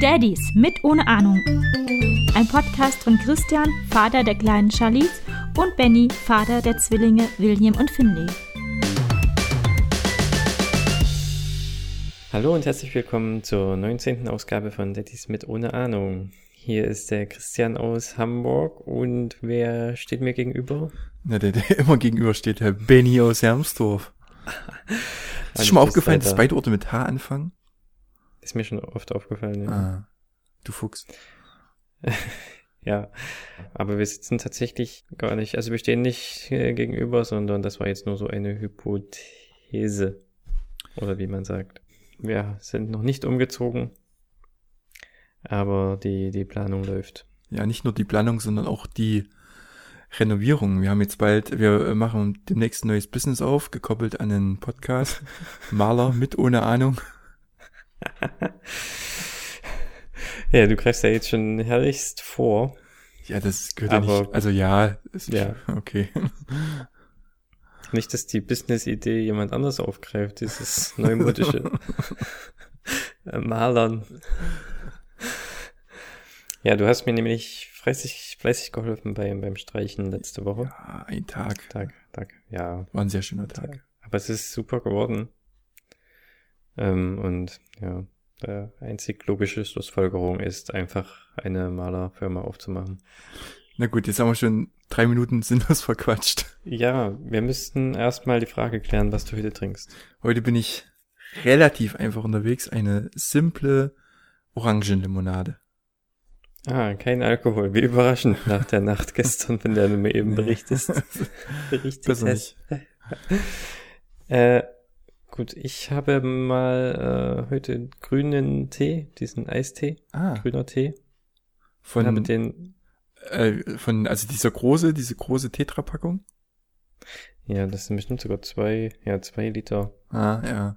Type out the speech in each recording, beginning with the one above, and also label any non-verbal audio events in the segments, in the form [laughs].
Daddies mit ohne Ahnung. Ein Podcast von Christian, Vater der kleinen Charlize, und Benny, Vater der Zwillinge William und Finley. Hallo und herzlich willkommen zur 19. Ausgabe von Daddies mit ohne Ahnung. Hier ist der Christian aus Hamburg und wer steht mir gegenüber? Na, der, der [laughs] immer gegenüber steht, der Benny aus Hermsdorf. Ist schon mal aufgefallen, dass beide Orte mit H anfangen? Ist mir schon oft aufgefallen, ja. Ah, du Fuchs. [laughs] ja, aber wir sitzen tatsächlich gar nicht, also wir stehen nicht äh, gegenüber, sondern das war jetzt nur so eine Hypothese. Oder wie man sagt. Wir sind noch nicht umgezogen, aber die, die Planung läuft. Ja, nicht nur die Planung, sondern auch die Renovierung. Wir haben jetzt bald, wir machen demnächst ein neues Business auf, gekoppelt an einen Podcast. Maler mit ohne Ahnung. [laughs] ja, du greifst ja jetzt schon herrlichst vor. Ja, das gehört ja nicht. Also ja, ist Ja. [laughs] okay. Nicht, dass die Business-Idee jemand anders aufgreift, dieses neumodische [laughs] Malern. Ja, du hast mir nämlich fleißig, fleißig geholfen beim, beim Streichen letzte Woche. Ja, ein Tag. Tag, Tag, ja. War ein sehr schöner Tag. Aber es ist super geworden. Ähm, und ja, der einzig logische Schlussfolgerung ist einfach eine Malerfirma aufzumachen. Na gut, jetzt haben wir schon drei Minuten sinnlos [laughs] verquatscht. Ja, wir müssten erstmal die Frage klären, was du heute trinkst. Heute bin ich relativ einfach unterwegs. Eine simple Orangenlimonade. Ah, kein Alkohol. Wie überraschend nach der Nacht [laughs] gestern, von der du mir eben berichtest. Berichtet [laughs] hast. [laughs] Äh, gut, ich habe mal äh, heute grünen Tee, diesen Eistee, Ah, grüner Tee. Und habe von, den, äh, von, also dieser große, diese große Tetra-Packung. ja, das sind bestimmt sogar zwei, ja, zwei Liter. Ah, ja.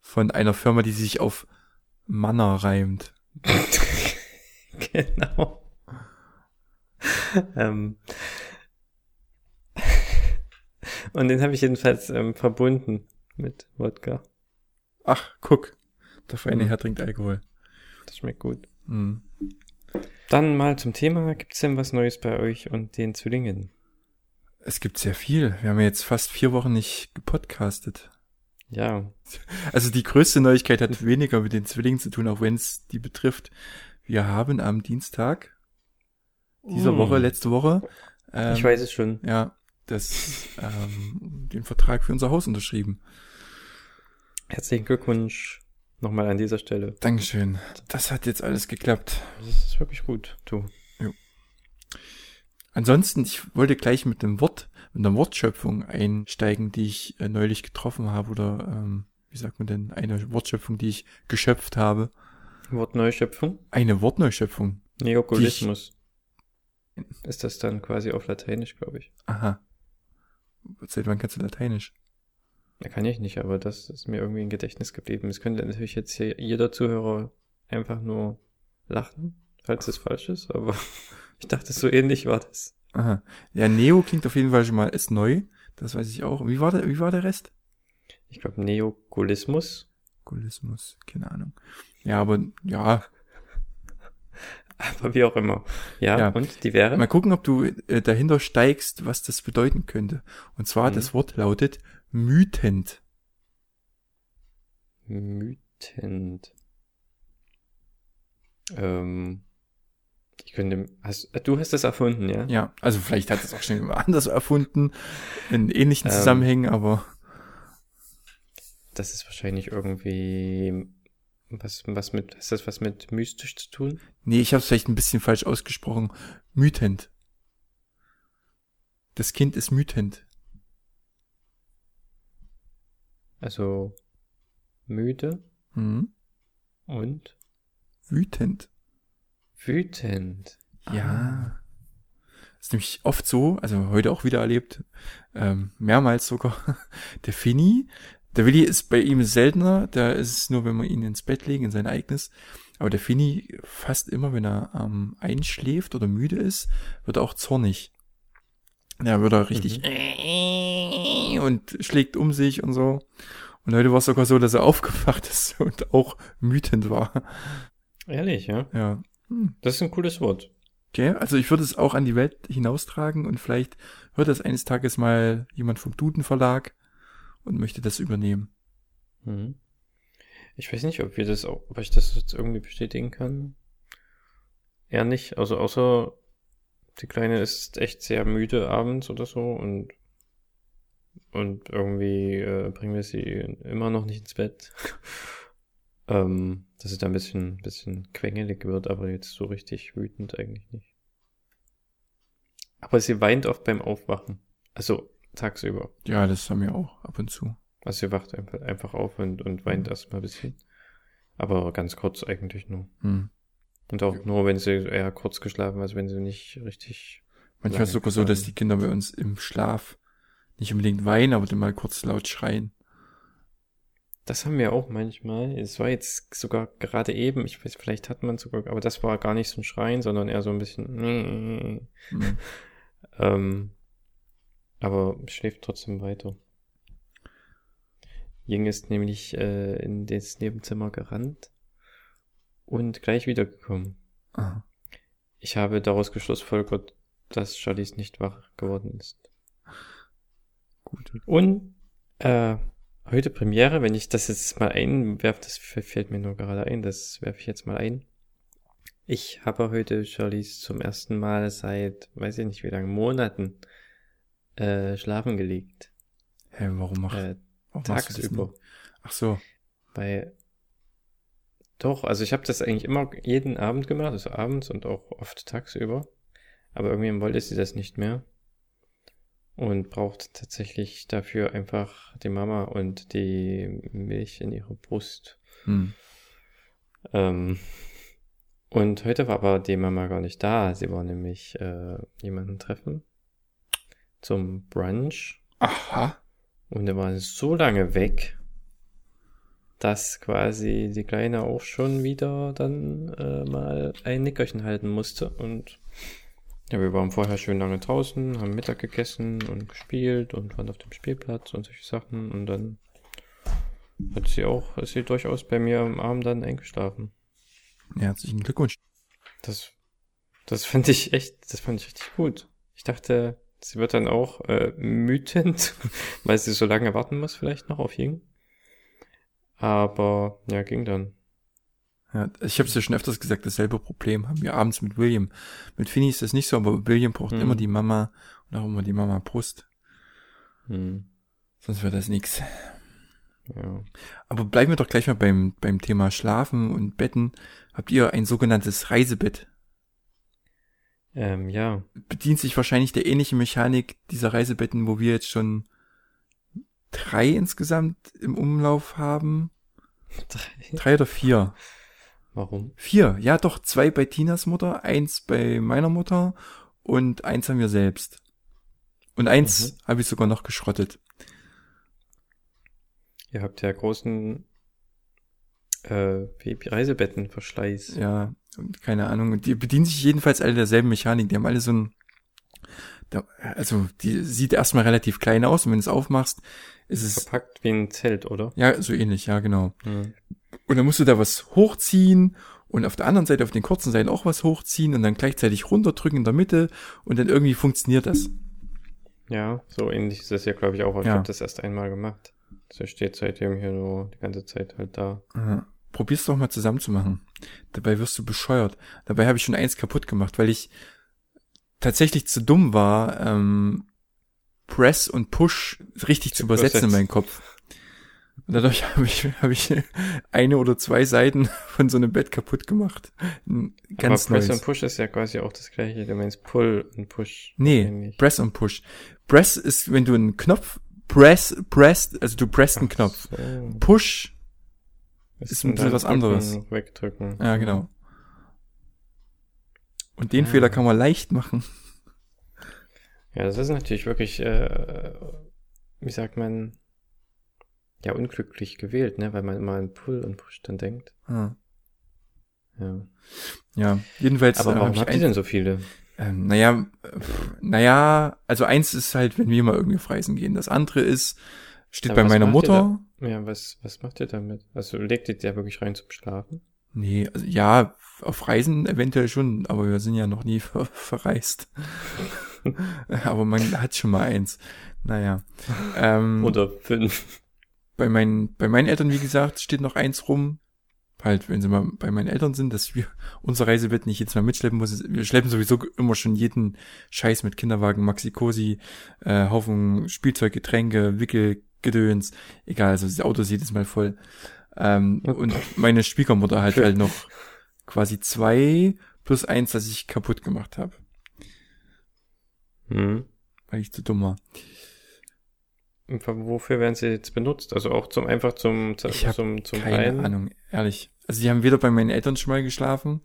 Von einer Firma, die sich auf Manner reimt. [laughs] genau. ähm. [laughs] Und den habe ich jedenfalls ähm, verbunden mit Wodka. Ach, guck. Der feine Mhm. Herr trinkt Alkohol. Das schmeckt gut. Mhm. Dann mal zum Thema. Gibt's denn was Neues bei euch und den Zwillingen? Es gibt sehr viel. Wir haben ja jetzt fast vier Wochen nicht gepodcastet. Ja, Also die größte Neuigkeit hat weniger mit den Zwillingen zu tun, auch wenn es die betrifft. Wir haben am Dienstag dieser Mm. Woche, letzte Woche, ähm, ich weiß es schon. ja, das, ähm, den Vertrag für unser Haus unterschrieben. Herzlichen Glückwunsch nochmal an dieser Stelle. Dankeschön. Das hat jetzt alles geklappt. Das ist wirklich gut, du. Ansonsten, ich wollte gleich mit dem Wort, mit einer Wortschöpfung einsteigen, die ich äh, neulich getroffen habe oder ähm, wie sagt man denn, eine Wortschöpfung, die ich geschöpft habe. Wortneuschöpfung. Eine Wortneuschöpfung. Neokulismus. Ist das dann quasi auf Lateinisch, glaube ich. Aha. Seit wann kannst du Lateinisch? Da kann ich nicht, aber das ist mir irgendwie im Gedächtnis geblieben. Es könnte natürlich jetzt hier jeder Zuhörer einfach nur lachen, falls es falsch ist, aber [laughs] ich dachte, so ähnlich war das. Aha. Ja, Neo klingt auf jeden Fall schon mal ist neu. Das weiß ich auch. Wie war der, wie war der Rest? Ich glaube, Neokulismus. Gulismus, keine Ahnung. Ja, aber ja, [laughs] Aber wie auch immer. Ja, Ja. und die wäre? mal gucken, ob du äh, dahinter steigst, was das bedeuten könnte. Und zwar, Mhm. das Wort lautet mütend. Mütend. Ähm, ich könnte, hast, du hast das erfunden, ja? Ja, also vielleicht hat es auch schon jemand anders erfunden, in ähnlichen Ähm. Zusammenhängen, aber Das ist wahrscheinlich irgendwie was, was mit, ist das was mit mystisch zu tun? nee, ich habe es vielleicht ein bisschen falsch ausgesprochen. Mütend. Das Kind ist mütend. Also müde Mhm. und Wütend. wütend. Ja. Ist nämlich oft so, also heute auch wieder erlebt, ähm, mehrmals sogar, [laughs] der Fini, der Willi ist bei ihm seltener, da ist es nur, wenn wir ihn ins Bett legen, in sein eigenes. Aber der Fini fast immer, wenn er ähm, einschläft oder müde ist, wird er auch zornig. Ja, wird er richtig [laughs] und schlägt um sich und so. Und heute war es sogar so, dass er [laughs] aufgewacht ist und auch wütend war. Ehrlich, ja? Ja. Hm. Das ist ein cooles Wort. Okay, also ich würde es auch an die Welt hinaustragen und vielleicht hört das eines Tages mal jemand vom Duden Verlag und möchte das übernehmen. Mhm. Ich weiß nicht, ob wir das auch, ob ich das jetzt irgendwie bestätigen kann. Eher nicht. Also außer die Kleine ist echt sehr müde abends oder so und und irgendwie äh, bringen wir sie immer noch nicht ins Bett. [laughs] ähm, dass es da ein bisschen, bisschen quengelig wird, aber jetzt so richtig wütend eigentlich nicht. Aber sie weint oft beim Aufwachen. Also tagsüber. Ja, das haben wir auch ab und zu. Also sie wacht einfach, einfach auf und, und weint Mhm. erstmal ein bisschen. Aber ganz kurz eigentlich nur. Hm. Und auch nur, wenn sie eher kurz geschlafen, also wenn sie nicht richtig. Manchmal ist es sogar so, dass die Kinder bei uns im Schlaf nicht unbedingt weinen, aber dann mal kurz laut schreien. Das haben wir auch manchmal. Es war jetzt sogar gerade eben, ich weiß, vielleicht hat man sogar, aber das war gar nicht so ein Schreien, sondern eher so ein bisschen. Hm. [laughs] Ähm, aber schläft trotzdem weiter. Ying ist nämlich äh, in das Nebenzimmer gerannt und gleich wiedergekommen. Aha. Ich habe daraus geschlussfolgert, dass Charlize nicht wach geworden ist. Gut. Und äh, heute Premiere, wenn ich das jetzt mal einwerfe, das fällt mir nur gerade ein, das werfe ich jetzt mal ein. Ich habe heute Charlize zum ersten Mal seit, weiß ich nicht wie lange, Monaten äh, schlafen gelegt. Hä, warum mach, Äh, warum machst du das tagsüber. Ach so. Weil doch, also ich habe das eigentlich immer jeden Abend gemacht, also abends und auch oft tagsüber. Aber irgendwie wollte sie das nicht mehr. Und braucht tatsächlich dafür einfach die Mama und die Milch in ihrer Brust. Hm. Ähm, und heute war aber die Mama gar nicht da. Sie war nämlich äh, jemanden treffen zum Brunch. Aha. Und er war so lange weg, dass quasi die Kleine auch schon wieder dann äh, mal ein Nickerchen halten musste. Und ja, wir waren vorher schön lange draußen, haben Mittag gegessen und gespielt und waren auf dem Spielplatz und solche Sachen. Und dann hat sie auch, ist sie durchaus bei mir am Arm dann eingeschlafen. Ja, herzlichen Glückwunsch. Das, das fand ich echt, das fand ich richtig gut. Ich dachte, sie wird dann auch äh, wütend, [laughs] weil sie so lange warten muss vielleicht noch auf Ying. Aber ja, ging dann. Ja, ich habe es ja schon öfters gesagt, dasselbe Problem haben wir abends mit William. Mit Finny ist das nicht so, aber William braucht Hm. immer die Mama und auch immer die Mama Brust. Hm, Sonst wird das nix. ja. Aber bleiben wir doch gleich mal beim, beim Thema Schlafen und Betten. Habt ihr ein sogenanntes Reisebett? Ähm, ja. Bedient sich wahrscheinlich der ähnlichen Mechanik dieser Reisebetten, wo wir jetzt schon drei insgesamt im Umlauf haben. Drei. Drei oder vier? Warum? Vier, ja doch, zwei bei Tinas Mutter, eins bei meiner Mutter und eins haben wir selbst. Und eins Mhm. habe ich sogar noch geschrottet. Ihr habt ja großen äh, Reisebettenverschleiß. Ja, und keine Ahnung. Und die bedienen sich jedenfalls alle derselben Mechanik. Die haben alle so ein, also die sieht erstmal relativ klein aus und wenn du es aufmachst, ist es, Verpackt wie ein Zelt, oder? ja, so ähnlich, ja, genau. Hm. Und dann musst du da was hochziehen und auf der anderen Seite, auf den kurzen Seiten auch was hochziehen und dann gleichzeitig runterdrücken in der Mitte und dann irgendwie funktioniert das. Ja, so ähnlich ist das ja, glaube ich, auch. Ich Ja. habe das erst einmal gemacht. So steht seitdem hier nur die ganze Zeit halt da. Aha. Probier's doch mal zusammen zu machen. Dabei wirst du bescheuert. Dabei habe ich schon eins kaputt gemacht, weil ich tatsächlich zu dumm war, ähm, Press und Push richtig zu übersetzen in übersetzen. meinen Kopf. Und dadurch [laughs] habe ich, habe ich eine oder zwei Seiten von so einem Bett kaputt gemacht. Ganz Aber Press neues. und Push ist ja quasi auch das gleiche. Du meinst Pull und Push. Nee, Ähnlich. Press und Push. Press ist, wenn du einen Knopf press, press, also du presst einen Knopf. So. Push, ist ein bisschen dann was anderes. drücken, Wegdrücken. ja genau. Und den Ah. Fehler kann man leicht machen. Ja, das ist natürlich wirklich, äh, wie sagt man, ja, unglücklich gewählt, ne? Weil man immer an Pull und Push dann denkt. Ah. Ja. Ja, jedenfalls Aber äh, warum ich habt ihr denn so viele? Ähm, naja, pff, naja, also eins ist halt, wenn wir mal irgendwie auf Reisen gehen. Das andere ist, steht Aber bei meiner Mutter. Ja, was, was macht ihr damit? Also legt ihr der wirklich rein zum Schlafen? Nee, also ja, auf Reisen eventuell schon, aber wir sind ja noch nie [laughs] ver verreist. [laughs] aber man hat schon mal eins. Naja. Ähm, Oder fünf? bei meinen, bei meinen Eltern, wie gesagt, steht noch eins rum. Halt, wenn sie mal bei meinen Eltern sind, dass wir unser Reisebett nicht jetzt mal mitschleppen muss. Wir schleppen sowieso immer schon jeden Scheiß mit Kinderwagen, Maxi-Cosi, äh, Haufen Spielzeug, Getränke, Wickelgedöns. Egal, also das Auto ist jedes Mal voll. Ähm, und meine Schwiegermutter halt Schön. halt noch quasi zwei plus eins, das ich kaputt gemacht habe, Hm. weil ich zu dumm war. Wofür werden sie jetzt benutzt? Also auch zum einfach zum zum Ich zum, zum Keine Rein? Ahnung, ehrlich. Also die haben weder bei meinen Eltern schon mal geschlafen,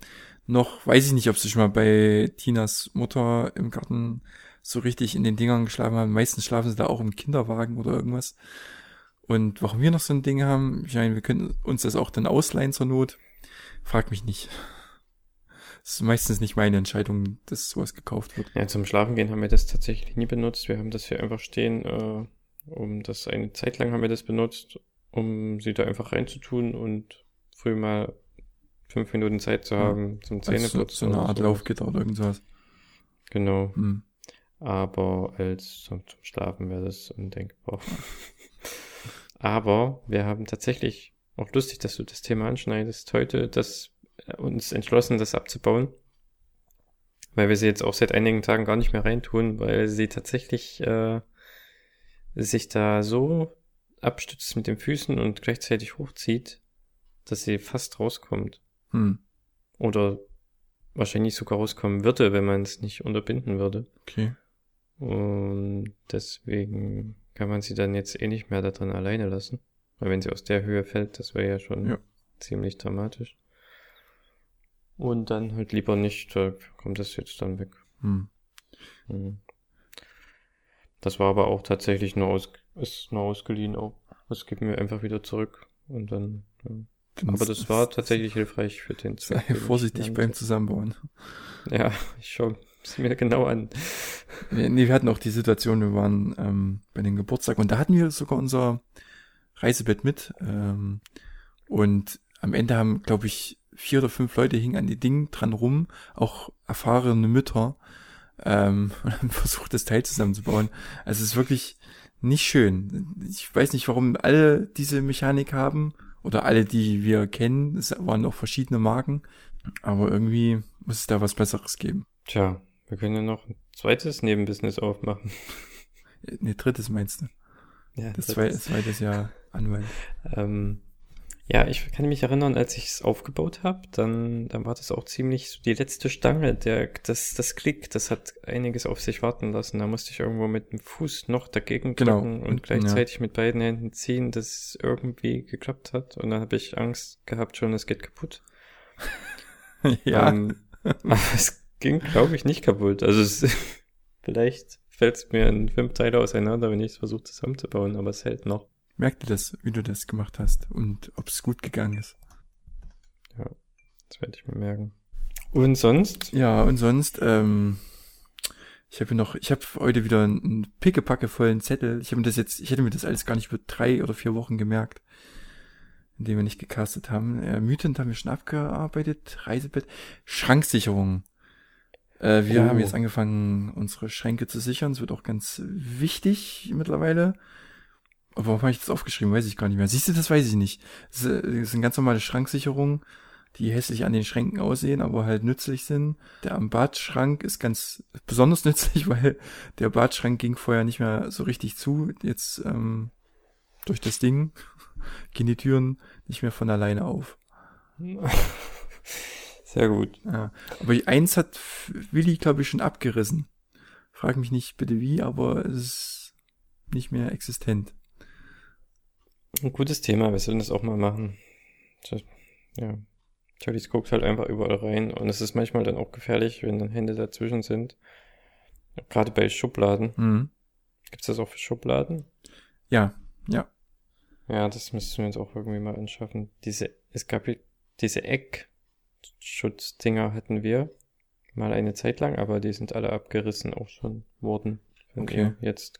noch weiß ich nicht, ob sie schon mal bei Tinas Mutter im Garten so richtig in den Dingern geschlafen haben. Meistens schlafen sie da auch im Kinderwagen oder irgendwas. Und warum wir noch so ein Ding haben, ich meine, wir können uns das auch dann ausleihen zur Not. Frag mich nicht. Es ist meistens nicht meine Entscheidung, dass sowas gekauft wird. Ja, zum Schlafen gehen haben wir das tatsächlich nie benutzt. Wir haben das hier einfach stehen, äh, um das eine Zeit lang haben wir das benutzt, um sie da einfach reinzutun und früh mal fünf Minuten Zeit zu Ja. haben zum Also so, Zähneputzen. so eine Art. Laufgitter oder irgend sowas. Genau. Hm. Aber als zum, zum Schlafen wäre das undenkbar. [laughs] Aber wir haben tatsächlich, auch lustig, dass du das Thema anschneidest, heute das, äh, uns entschlossen, das abzubauen. Weil wir sie jetzt auch seit einigen Tagen gar nicht mehr reintun, weil sie tatsächlich äh, sich da so abstützt mit den Füßen und gleichzeitig hochzieht, dass sie fast rauskommt. Hm. Oder wahrscheinlich sogar rauskommen würde, wenn man es nicht unterbinden würde. Okay. Und deswegen kann man sie dann jetzt eh nicht mehr da drin alleine lassen. Weil wenn sie aus der Höhe fällt, das wäre ja schon Ja. ziemlich dramatisch. Und dann halt lieber nicht, da kommt das jetzt dann weg. Hm. Mhm. Das war aber auch tatsächlich nur aus, ist nur ausgeliehen auch. Das geben wir einfach wieder zurück. Und dann, ja. Aber das war tatsächlich hilfreich für den Sei Zweck, [laughs] ich vorsichtig beim Zusammenbauen. Ja, ich schaue es mir genau an. Nee, nee, wir hatten auch die Situation, wir waren ähm, bei dem Geburtstag und da hatten wir sogar unser Reisebett mit. Ähm, und am Ende haben, glaube ich, vier oder fünf Leute hingen an die Ding dran rum, auch erfahrene Mütter, ähm, [laughs] und haben versucht, das Teil zusammenzubauen. Also es ist wirklich nicht schön. Ich weiß nicht, warum alle diese Mechanik haben oder alle, die wir kennen. Es waren auch verschiedene Marken, aber irgendwie muss es da was Besseres geben. Tja, wir können ja noch ein zweites Nebenbusiness aufmachen. [laughs] Nee, drittes meinst du? Ja, Das das zweite, ist- zweites Jahr Anwalt. [laughs] Ähm, ja, ich kann mich erinnern, als ich es aufgebaut habe, dann, dann war das auch ziemlich so die letzte Stange, der, das, das Klick, das hat einiges auf sich warten lassen. Da musste ich irgendwo mit dem Fuß noch dagegen Genau, drücken und und- gleichzeitig mit beiden Händen ziehen, dass es irgendwie geklappt hat. Und dann habe ich Angst gehabt, schon, es geht kaputt. [laughs] ja, Ähm, aber es ging, glaube ich, nicht kaputt. Also es, [laughs] vielleicht fällt es mir in fünf Teile auseinander, wenn ich es versuche zusammenzubauen, aber es hält noch. merk dir das, wie du das gemacht hast und ob es gut gegangen ist. Das werde ich mir merken. Und sonst? Ja, und sonst, ähm, ich habe noch, ich habe heute wieder einen pickepacke vollen Zettel. Ich habe mir das jetzt, ich hätte mir das alles gar nicht über drei oder vier Wochen gemerkt, indem wir nicht gecastet haben. Äh, Mythen haben wir schon abgearbeitet, Reisebett, Schranksicherung. Äh, wir Oh. haben jetzt angefangen, unsere Schränke zu sichern. Es wird auch ganz wichtig mittlerweile. Aber warum habe ich das aufgeschrieben? Weiß ich gar nicht mehr. Siehst du, das weiß ich nicht. Das äh, sind ganz normale Schranksicherungen, die hässlich an den Schränken aussehen, aber halt nützlich sind. Der am Badschrank ist ganz besonders [laughs] nützlich, weil der Badschrank ging vorher nicht mehr so richtig zu. Jetzt ähm, durch das Ding [laughs] gehen die Türen nicht mehr von alleine auf. [laughs] Sehr gut. Ja. Aber eins hat Willi, glaube ich, schon abgerissen. Frag mich nicht bitte wie, aber es ist nicht mehr existent. Ein gutes Thema, wir sollen das auch mal machen. So, Ja. Charlies guckt halt einfach überall rein und es ist manchmal dann auch gefährlich, wenn dann Hände dazwischen sind. Gerade bei Schubladen. Mhm. Gibt's das auch für Schubladen? Ja, ja. Ja, das müssen wir uns auch irgendwie mal anschaffen. Diese, es gab diese Eckschutzdinger hatten wir, mal eine Zeit lang, aber die sind alle abgerissen auch schon worden. Okay. jetzt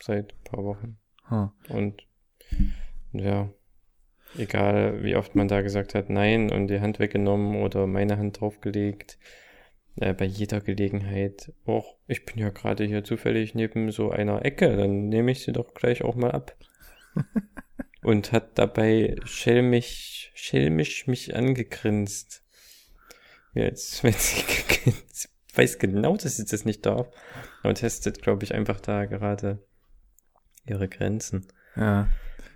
seit ein paar Wochen. Ha. Und ja, egal wie oft man da gesagt hat, nein und die Hand weggenommen oder meine Hand draufgelegt, äh, bei jeder Gelegenheit, auch ich bin ja gerade hier zufällig neben so einer Ecke, dann nehme ich sie doch gleich auch mal ab. [laughs] und hat dabei schelmisch, schelmisch mich angegrinst. Ja, jetzt, [laughs] wenn sie weiß genau, dass sie das nicht darf, aber testet, glaube ich, einfach da gerade ihre Grenzen. Ja,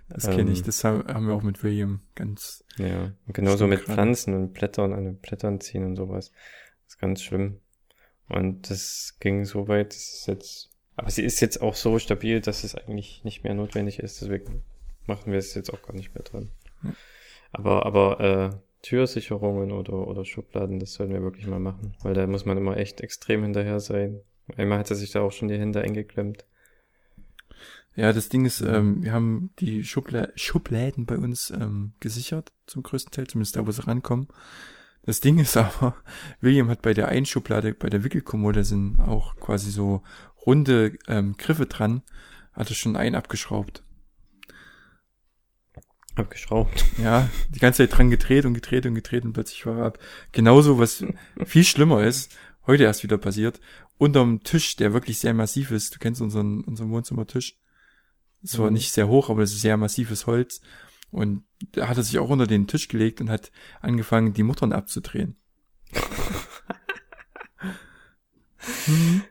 das kenne ich. Ähm, Das haben wir auch mit William ganz. Ja, und genauso mit. Pflanzen und Blättern an den Blättern ziehen und sowas. Das ist ganz schlimm. Und das ging so weit, dass es jetzt, aber sie ist jetzt auch so stabil, dass es eigentlich nicht mehr notwendig ist, deswegen machen wir es jetzt auch gar nicht mehr dran. Ja. Aber, aber, äh, Türsicherungen oder, oder Schubladen, das sollten wir wirklich mal machen, weil da muss man immer echt extrem hinterher sein. Einmal hat er sich da auch schon die Hände eingeklemmt. Ja, das Ding ist, ähm, wir haben die Schubla Schubläden bei uns ähm, gesichert, zum größten Teil, zumindest da, wo sie rankommen. Das Ding ist [laughs] aber, William hat bei der einen Schublade, bei der Wickelkommode sind auch quasi so runde ähm, Griffe dran, hat er schon einen abgeschraubt. Abgeschraubt. Ja, die ganze Zeit dran gedreht und gedreht und gedreht und plötzlich war er ab. Genauso, was viel schlimmer ist, heute erst wieder passiert, unterm Tisch, der wirklich sehr massiv ist, du kennst unseren, unseren Wohnzimmertisch, zwar Mhm. nicht sehr hoch, aber es ist sehr massives Holz und da hat er sich auch unter den Tisch gelegt und hat angefangen, die Muttern abzudrehen. [laughs] Mhm.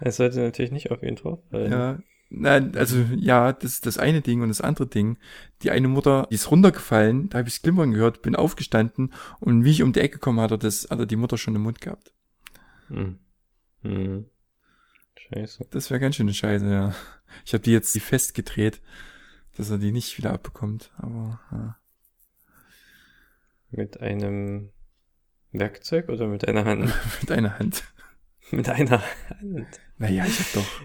Es sollte natürlich nicht auf ihn drauf fallen. Ja, nein, also ja, das ist das eine Ding und das andere Ding. Die eine Mutter, die ist runtergefallen, da habe ich Klimpern gehört, bin aufgestanden und wie ich um die Ecke komme, hat er das, hat er die Mutter schon im Mund gehabt. Hm. Hm. Scheiße. Das wäre ganz schön eine Scheiße, ja. Ich habe die jetzt die festgedreht, dass er die nicht wieder abbekommt, aber ja. Mit einem Werkzeug oder mit einer Hand? [laughs] mit einer Hand. mit einer Hand. Naja, ich hab doch.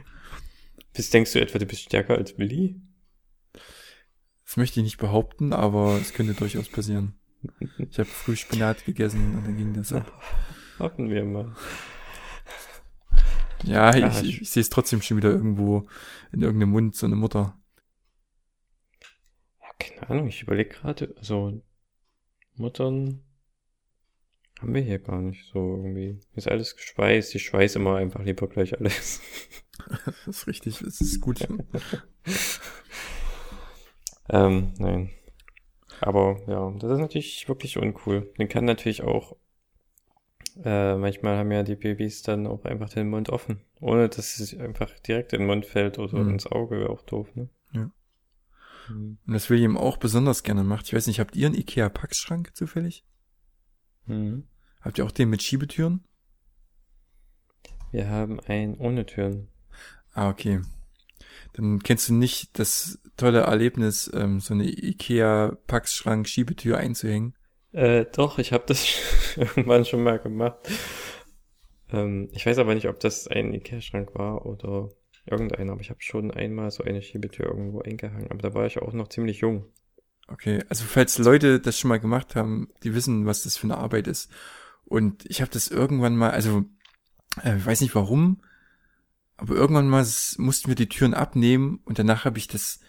Bist, denkst du etwa, du bist stärker als Willi? Das möchte ich nicht behaupten, aber es könnte durchaus passieren. Ich habe früh Spinat gegessen und dann ging das ab. [laughs] Hoffen wir mal. Ja, Ja, ich, ich, ich sehe es trotzdem schon wieder irgendwo in irgendeinem Mund, so eine Mutter. Ja, keine Ahnung, ich überlege gerade, also Muttern haben wir hier gar nicht so irgendwie. Ist alles geschweißt, ich schweiß immer einfach lieber gleich alles. [laughs] [laughs] Das ist richtig, das ist gut. [laughs] Ähm, nein. Aber ja, das ist natürlich wirklich uncool. Den kann natürlich auch, äh, manchmal haben ja die Babys dann auch einfach den Mund offen, ohne dass es einfach direkt in den Mund fällt oder Mhm. ins Auge, wäre auch doof, ne? Ja. Mhm. Und was William auch besonders gerne macht, ich weiß nicht, habt ihr einen Ikea-Packschrank zufällig? Mhm. Habt ihr auch den mit Schiebetüren? Wir haben einen ohne Türen. Ah, okay. Dann kennst du nicht das tolle Erlebnis, ähm, so eine Ikea-Packschrank-Schiebetür einzuhängen. Äh, doch, ich habe das [laughs] irgendwann schon mal gemacht. Ähm, ich weiß aber nicht, ob das ein Ikea-Schrank war oder irgendeiner, aber ich habe schon einmal so eine Schiebetür irgendwo eingehangen, aber da war ich auch noch ziemlich jung. Okay, also falls Leute das schon mal gemacht haben, die wissen, was das für eine Arbeit ist. Und ich habe das irgendwann mal, also äh, ich weiß nicht warum, aber irgendwann mal mussten wir die Türen abnehmen und danach habe ich das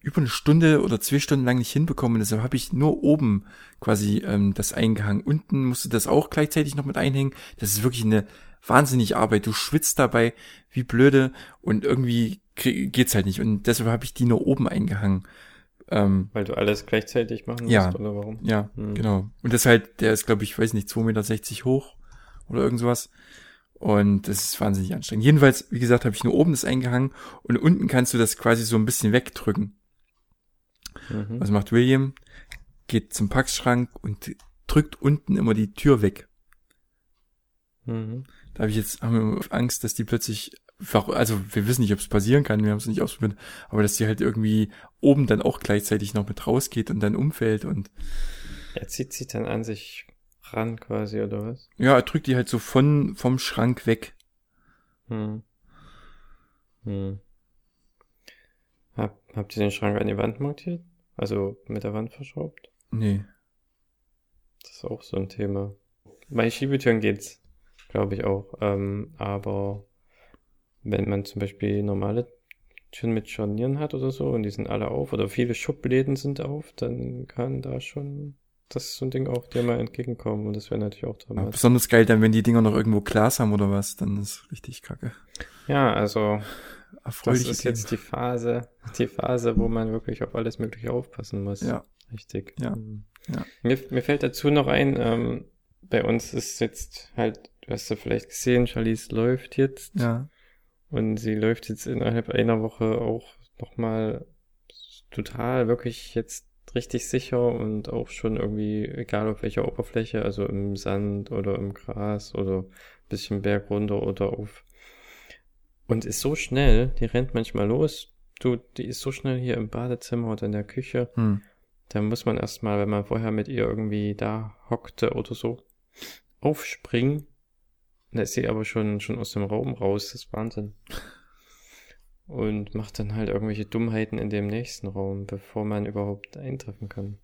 über eine Stunde oder zwei Stunden lang nicht hinbekommen. Deshalb habe ich nur oben quasi ähm, das eingehangen. Unten musste das auch gleichzeitig noch mit einhängen. Das ist wirklich eine wahnsinnige Arbeit. Du schwitzt dabei wie blöde und irgendwie geht's halt nicht. Und deshalb habe ich die nur oben eingehangen. Ähm, Weil du alles gleichzeitig machen musst, Ja. oder warum? ja, Hm. genau. Und das halt, der ist, glaube ich, weiß nicht, 2,60 Meter hoch oder irgend sowas. Und das ist wahnsinnig anstrengend. Jedenfalls, wie gesagt, habe ich nur oben das eingehangen und unten kannst du das quasi so ein bisschen wegdrücken. Mhm. Was macht William? Geht zum Packschrank und drückt unten immer die Tür weg. Mhm. Da habe ich jetzt Angst, dass die plötzlich, also wir wissen nicht, ob es passieren kann, wir haben es nicht ausprobiert, aber dass die halt irgendwie oben dann auch gleichzeitig noch mit rausgeht und dann umfällt und Er zieht sie dann an sich ran quasi, oder was? ja, er drückt die halt so von vom Schrank weg. Hm. Hm. Hab, habt ihr den Schrank an die Wand montiert? Also mit der Wand verschraubt? Nee. Das ist auch so ein Thema. Bei Schiebetüren geht's. glaube ich auch. Ähm, aber wenn man zum Beispiel normale Türen mit Scharnieren hat oder so und die sind alle auf oder viele Schubläden sind auf, dann kann da schon das ist so ein Ding auch dir mal entgegenkommen und das wäre natürlich auch Ja, dramatisch. besonders geil dann, wenn die Dinger noch irgendwo Glas haben oder was, dann ist richtig kacke. Ja, also das Erfreuliche ist jetzt die Phase, die Phase, wo man wirklich auf alles Mögliche aufpassen muss. Ja. Richtig. Ja. Mhm. Ja. Mir, mir fällt dazu noch ein, ähm, bei uns ist jetzt halt, du hast ja vielleicht gesehen, Charlize läuft jetzt Ja. und sie läuft jetzt innerhalb einer Woche auch nochmal total wirklich jetzt richtig sicher und auch schon irgendwie, egal auf welcher Oberfläche, also im Sand oder im Gras oder ein bisschen Berg runter oder auf. Und ist so schnell, die rennt manchmal los. Du, die ist so schnell hier im Badezimmer oder in der Küche. Hm. Da muss man erstmal, wenn man vorher mit ihr irgendwie da hockte oder so, aufspringen. Da ist sie aber schon, schon aus dem Raum raus. Das ist Wahnsinn. Und macht dann halt irgendwelche Dummheiten in dem nächsten Raum, bevor man überhaupt eintreffen kann.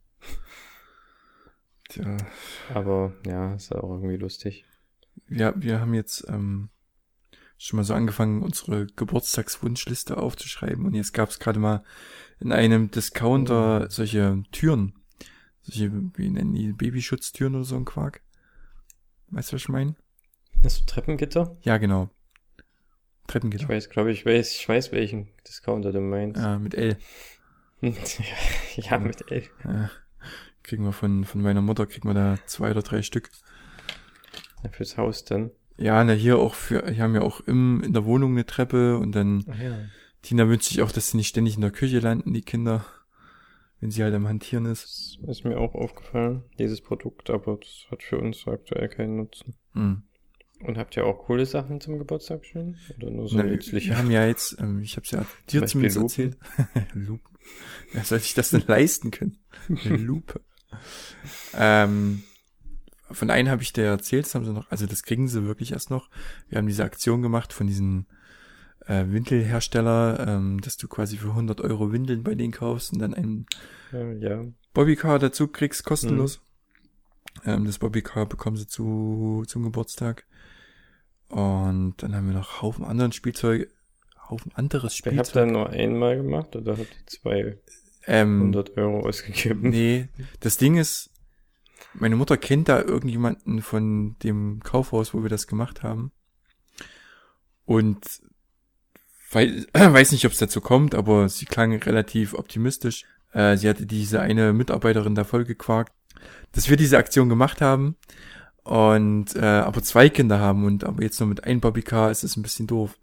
Tja. Aber ja, ist auch irgendwie lustig. Ja, wir haben jetzt ähm, schon mal so angefangen, unsere Geburtstagswunschliste aufzuschreiben und jetzt gab es gerade mal in einem Discounter solche Türen. Solche, wie nennen die, Babyschutztüren oder so ein Quark. Weißt du, was ich meine? Du Treppengitter? Ja, genau. Ich Treppengitter. weiß, glaube ich, weiß, ich weiß, welchen Discounter du meinst. Ja, mit L. [laughs] ja, mit L. Ja. Kriegen wir von, von meiner Mutter, kriegen wir da zwei oder drei Stück. Fürs Haus dann. Ja, na hier auch für, wir haben ja auch im, in der Wohnung eine Treppe und dann Ach ja. Tina wünscht sich auch, dass sie nicht ständig in der Küche landen, die Kinder, wenn sie halt am Hantieren ist. Das ist mir auch aufgefallen, dieses Produkt, aber das hat für uns aktuell keinen Nutzen. Hm. Und habt ihr auch coole Sachen zum Geburtstag schon? Oder nur so Na, nützliche? wir haben ja jetzt, ähm, ich habe es ja [laughs] dir Beispiel zumindest Lupen. erzählt. [laughs] Lupen. Wer soll sich das denn [laughs] leisten können? Eine Lupe. ähm, von einem habe ich dir erzählt, das haben sie noch, also das kriegen sie wirklich erst noch. Wir haben diese Aktion gemacht von diesen äh, Windelhersteller, ähm, dass du quasi für 100 Euro Windeln bei denen kaufst und dann einen Ja, ja. Bobbycar dazu kriegst, kostenlos. Ähm, das Bobbycar bekommen sie zu, zum Geburtstag. Und dann haben wir noch Haufen anderen Spielzeuge, Haufen anderes Ihr habt Spielzeug. dann nur einmal gemacht oder habt ihr 200 Ähm, Euro ausgegeben? nee, das Ding ist, meine Mutter kennt da irgendjemanden von dem Kaufhaus, wo wir das gemacht haben. Und weiß, [clears throat] weiß nicht, ob es dazu kommt, aber sie klang relativ optimistisch. Äh, sie hatte diese eine Mitarbeiterin da vollgequakt, dass wir diese Aktion gemacht haben und äh, aber zwei Kinder haben und aber jetzt nur mit einem Bobbycar ist es ein bisschen doof.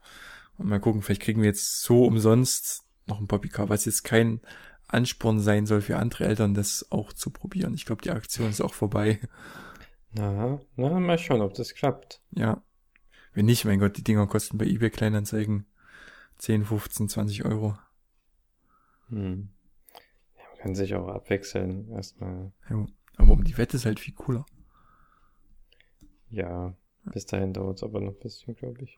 Und mal gucken, vielleicht kriegen wir jetzt so umsonst noch ein Bobbycar, was jetzt kein Ansporn sein soll für andere Eltern, das auch zu probieren. Ich glaube, die Aktion ist auch vorbei. Na, na, mal schauen, ob das klappt. Ja. Wenn nicht, mein Gott, die Dinger kosten bei eBay Kleinanzeigen 10, 15, 20 Euro. Hm. Ja, man kann sich auch abwechseln. Erstmal, Ja, aber um die Wette ist halt viel cooler. Ja, bis dahin dauert es aber noch ein bisschen, glaube ich.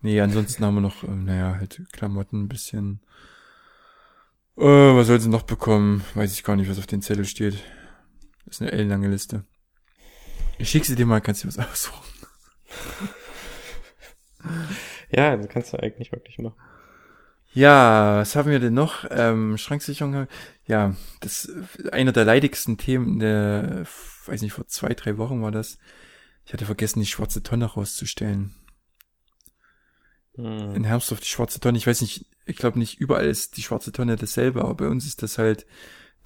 Nee, ansonsten haben wir noch, ähm, naja, halt Klamotten, ein bisschen. Äh, was soll sie noch bekommen? Weiß ich gar nicht, was auf den Zettel steht. Das ist eine ellenlange Liste. Ich schick sie dir mal, kannst du was [laughs] aussuchen. Ja, das kannst du eigentlich wirklich machen. Ja, was haben wir denn noch? Ähm, Schranksicherung. Ja, das äh, einer der leidigsten Themen der, weiß nicht, vor zwei, drei Wochen war das. Ich hatte vergessen, die schwarze Tonne rauszustellen. Hm. In Herbst auf die schwarze Tonne. Ich weiß nicht, ich glaube nicht überall ist die schwarze Tonne dasselbe, aber bei uns ist das halt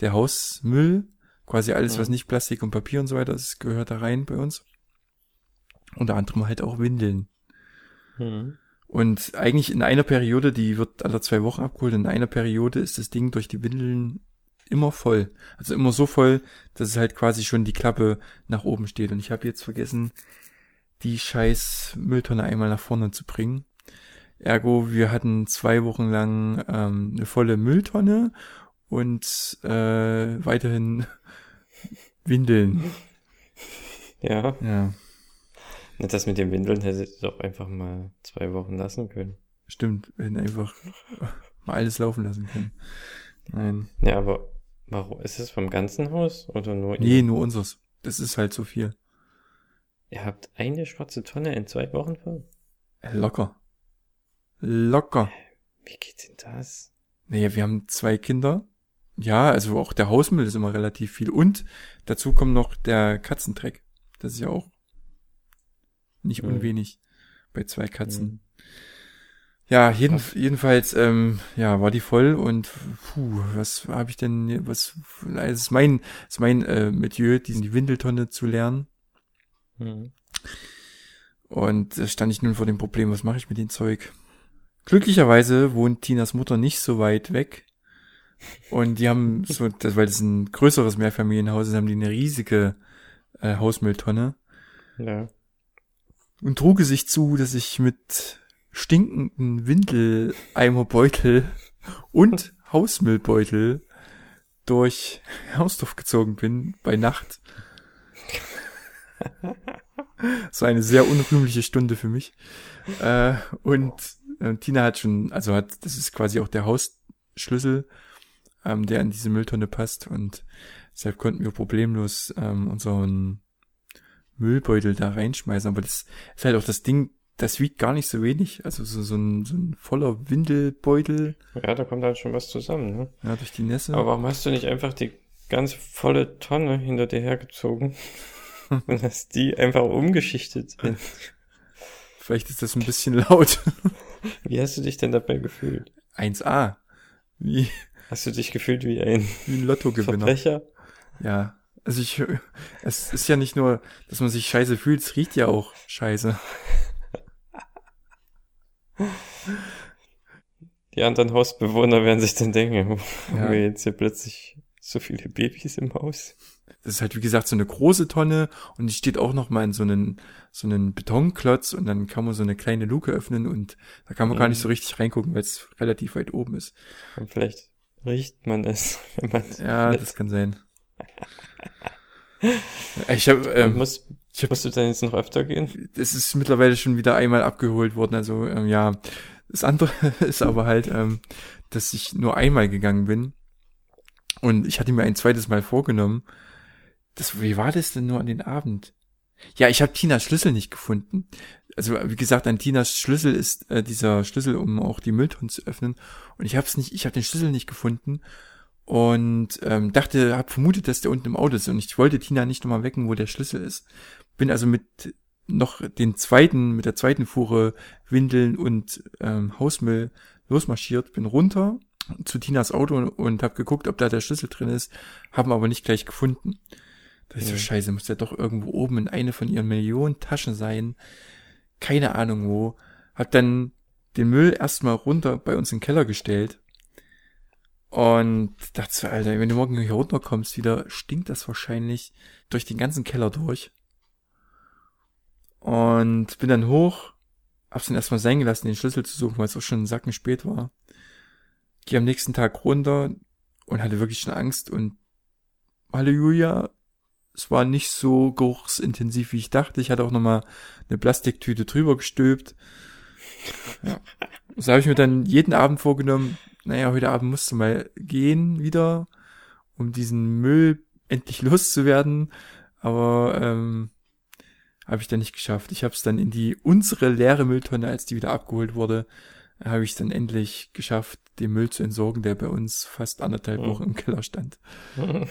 der Hausmüll. Quasi alles, was Mhm. nicht Plastik und Papier und so weiter ist, gehört da rein bei uns. Unter anderem halt auch Windeln. Hm. Und eigentlich in einer Periode, die wird alle zwei Wochen abgeholt, in einer Periode ist das Ding durch die Windeln immer voll. Also immer so voll, dass es halt quasi schon die Klappe nach oben steht. Und ich habe jetzt vergessen, die scheiß Mülltonne einmal nach vorne zu bringen. Ergo, wir hatten zwei Wochen lang ähm, eine volle Mülltonne und äh, weiterhin [laughs] Windeln. Ja, Ja, das mit den Windeln hättet ihr doch einfach mal zwei Wochen lassen können. stimmt. Hätten einfach [laughs] mal alles laufen lassen können. Nein. Ja, aber warum? Ist es vom ganzen Haus oder nur Nee, ihr? nur unseres. Das ist halt so viel. Ihr habt eine schwarze Tonne in zwei Wochen voll? Äh, Locker. Locker. Wie geht denn das? Naja, wir haben zwei Kinder. Ja, also auch der Hausmüll ist immer relativ viel. Und dazu kommt noch der Katzendreck. Das ist ja auch nicht Mhm. unwenig bei zwei Katzen. Mhm. Ja, jeden, jedenfalls, ähm, ja, war die voll und puh, was habe ich denn, was, es ist mein, es ist mein äh, Metier, diesen die Windeltonne zu lernen. Mhm. Und da stand ich nun vor dem Problem, was mache ich mit dem Zeug? Glücklicherweise wohnt Tinas Mutter nicht so weit weg. Und die haben so, das, weil das ein größeres Mehrfamilienhaus ist, haben die eine riesige äh, Hausmülltonne. Ja. Und truge sich zu, dass ich mit stinkenden Windeleimerbeutel und Hausmüllbeutel durch Hausdorf gezogen bin bei Nacht. So eine sehr unrühmliche Stunde für mich. Äh, und äh, Tina hat schon, also hat, das ist quasi auch der Hausschlüssel, ähm, der in diese Mülltonne passt und deshalb konnten wir problemlos ähm, unseren Müllbeutel da reinschmeißen. Aber das ist halt auch das Ding, das wiegt gar nicht so wenig. Also so, so, ein, so ein voller Windelbeutel Ja, da kommt halt schon was zusammen, ne? ja, durch die Nässe. Aber warum hast du nicht einfach die ganz volle Tonne hinter dir hergezogen [laughs] und hast die einfach umgeschichtet? Vielleicht ist das ein bisschen laut. Wie hast du dich denn dabei gefühlt? 1a. Wie, Hast du dich gefühlt wie ein wie ein Lottogewinner. Verbrecher? Ja. Also ich, es ist ja nicht nur, dass man sich scheiße fühlt, es riecht ja auch scheiße. Die anderen Hausbewohner werden sich dann denken, oh, haben Ja. wir jetzt hier plötzlich so viele Babys im Haus? Das ist halt, wie gesagt, so eine große Tonne und die steht auch noch mal in so einen, so einen Betonklotz und dann kann man so eine kleine Luke öffnen und da kann man gar Mhm. nicht so richtig reingucken, weil es relativ weit oben ist. Und vielleicht riecht man es, [laughs] wenn man Ja, das kann sein. [laughs] Ich habe, ähm, muss, ich hab- musst du dann jetzt noch öfter gehen? es ist mittlerweile schon wieder einmal abgeholt worden. Also ähm, ja, das andere [laughs] ist aber halt, ähm, dass ich nur einmal gegangen bin und ich hatte mir ein zweites Mal vorgenommen. Das, wie war das denn nur an den Abend? Ja, ich habe Tinas Schlüssel nicht gefunden. Also wie gesagt, an Tinas Schlüssel ist äh, dieser Schlüssel, um auch die Mülltonnen zu öffnen. Und ich habe es nicht, ich habe den Schlüssel nicht gefunden und ähm, dachte, habe vermutet, dass der unten im Auto ist. Und ich wollte Tina nicht nochmal wecken, wo der Schlüssel ist. Bin also mit noch den zweiten, mit der zweiten Fuhre Windeln und ähm, Hausmüll losmarschiert, bin runter zu Tinas Auto und, und habe geguckt, ob da der Schlüssel drin ist, haben aber nicht gleich gefunden. Da ist so Ja. scheiße, muss der doch irgendwo oben in eine von ihren Millionen Taschen sein. Keine Ahnung wo. Hab dann den Müll erstmal runter bei uns in den Keller gestellt. Und dachte so, Alter, wenn du morgen hier runterkommst wieder, stinkt das wahrscheinlich durch den ganzen Keller durch. Und bin dann hoch, hab's dann erstmal sein gelassen, den Schlüssel zu suchen, weil es auch schon Sacken spät war. Geh am nächsten Tag runter und hatte wirklich schon Angst und Halleluja, es war nicht so geruchsintensiv, wie ich dachte. Ich hatte auch nochmal eine Plastiktüte drüber gestülpt. Ja. So habe ich mir dann jeden Abend vorgenommen, naja, heute Abend musst du mal gehen wieder, um diesen Müll endlich loszuwerden. Aber ähm, habe ich dann nicht geschafft. Ich habe es dann in die unsere leere Mülltonne, als die wieder abgeholt wurde, habe ich dann endlich geschafft, den Müll zu entsorgen, der bei uns fast anderthalb Mhm. Wochen im Keller stand. [laughs]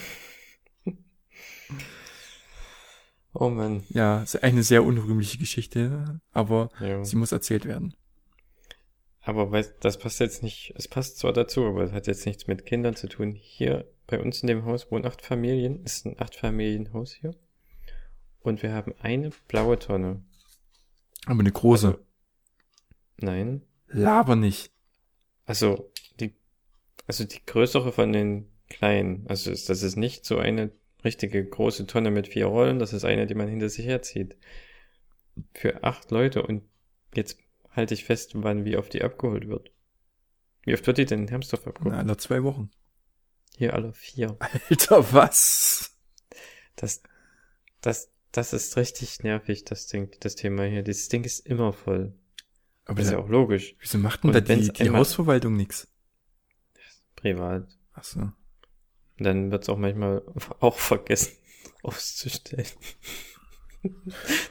Oh Mann. Ja, ist eine sehr unrühmliche Geschichte, aber Ja. sie muss erzählt werden. Aber weißt, das passt jetzt nicht, es passt zwar dazu, aber es hat jetzt nichts mit Kindern zu tun. Hier bei uns in dem Haus wohnen acht Familien, ist ein Acht-Familien-Haus hier. Und wir haben eine blaue Tonne. Aber eine große. Also, nein. Laber nicht. Also, die, also die größere von den kleinen. Also, das ist nicht so eine richtige große Tonne mit vier Rollen, das ist eine, die man hinter sich herzieht. Für acht Leute und jetzt halte ich fest, wann wie oft die abgeholt wird. Wie oft wird die denn in Hermsdorf abgeholt? Na, alle zwei Wochen. Hier alle vier. Alter, was? Das, das, das ist richtig nervig, das Ding, das Thema hier. Dieses Ding ist immer voll. Aber Das ist ja auch logisch. wieso macht denn da die, die Hausverwaltung nix? Privat. Ach so. Dann wird's auch manchmal [laughs] auch vergessen [laughs] auszustellen. [laughs]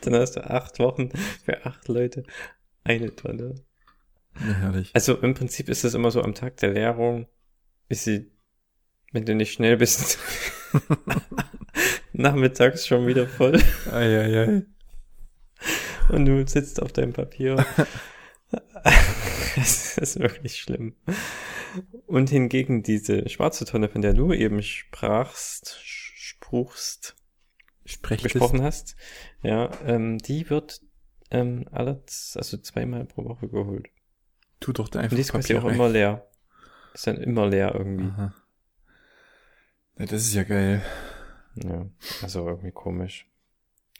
Dann hast du acht Wochen für acht Leute eine Tonne. Ja, herrlich. Also im Prinzip ist es immer so am Tag der Leerung, ist sie, wenn du nicht schnell bist, nachmittags schon wieder voll Eieiei. und du sitzt auf deinem Papier. [laughs] Das ist wirklich schlimm. Und hingegen diese schwarze Tonne, von der du eben sprachst, spruchst, Sprecht gesprochen hast, ja, ähm, die wird ähm, alle, also zweimal pro Woche geholt. Tu doch da Und einfach die ist quasi auch rein. immer leer. Ist dann immer leer irgendwie. Aha. Ja, das ist ja geil. Ja, also irgendwie komisch.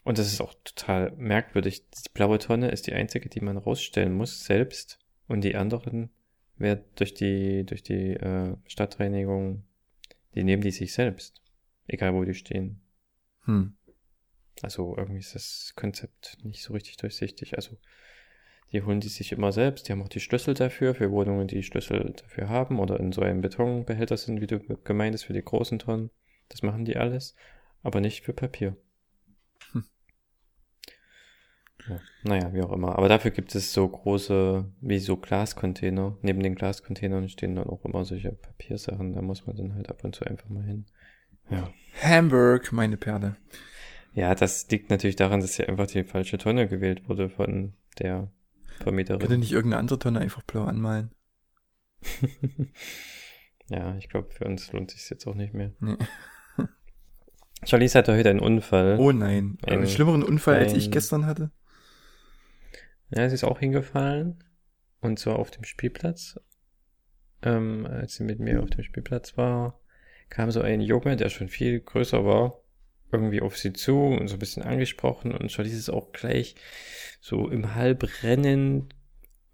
Und das ist auch total merkwürdig. Die blaue Tonne ist die einzige, die man rausstellen muss, selbst. Und die anderen werden durch die, durch die äh, Stadtreinigung, die nehmen die sich selbst. Egal wo die stehen. Hm. Also irgendwie ist das Konzept nicht so richtig durchsichtig. Also die holen die sich immer selbst. Die haben auch die Schlüssel dafür, für Wohnungen, die Schlüssel dafür haben oder in so einem Betonbehälter sind, wie du gemeint ist, für die großen Tonnen. Das machen die alles, aber nicht für Papier. Hm. Ja, naja, wie auch immer. Aber dafür gibt es so große, wie so Glascontainer. Neben den Glascontainern stehen dann auch immer solche Papiersachen. Da muss man dann halt ab und zu einfach mal hin. Ja. Hamburg, meine Perle. Ja, das liegt natürlich daran, dass hier einfach die falsche Tonne gewählt wurde von der Vermieterin. Könnte nicht irgendeine andere Tonne einfach blau anmalen? [laughs] ja, ich glaube, für uns lohnt sich jetzt auch nicht mehr. Nee. Charlize hatte heute einen Unfall. Oh nein. Ein- Einen schlimmeren Unfall, als ich gestern hatte? Ja, sie ist auch hingefallen. Und zwar auf dem Spielplatz. Ähm, als sie mit mir auf dem Spielplatz war, kam so ein Junge, der schon viel größer war, irgendwie auf sie zu und so ein bisschen angesprochen. Und Charlize ist auch gleich so im Halbrennen.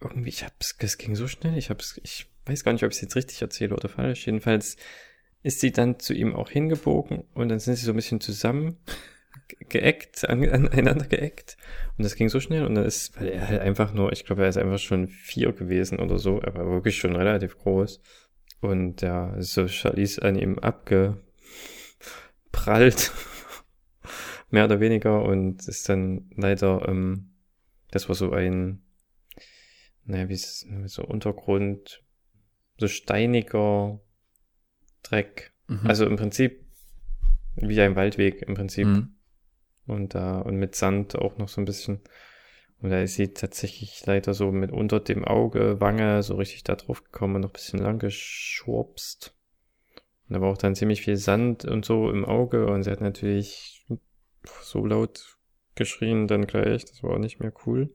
Irgendwie, ich hab's, es ging so schnell, ich hab's, ich weiß gar nicht, ob ich es jetzt richtig erzähle oder falsch. Jedenfalls ist sie dann zu ihm auch hingebogen und dann sind sie so ein bisschen zusammen ge- [laughs] geeckt, an, aneinander geeckt. Und das ging so schnell und dann ist, weil er halt einfach nur, ich glaube, er ist einfach schon vier gewesen oder so, er war wirklich schon relativ groß. Und ja, so Charlize an ihm abgeprallt. [laughs] Mehr oder weniger und ist dann leider, ähm, das war so ein, naja, wie ist es, so Untergrund, so steiniger Dreck. Mhm. Also im Prinzip wie ein Waldweg im Prinzip. Mhm. Und da, und mit Sand auch noch so ein bisschen. Und da ist sie tatsächlich leider so mit unter dem Auge, Wange, so richtig da drauf gekommen und noch ein bisschen lang geschwurpst. Und da war auch dann ziemlich viel Sand und so im Auge und sie hat natürlich so laut geschrien dann gleich. Das war auch nicht mehr cool.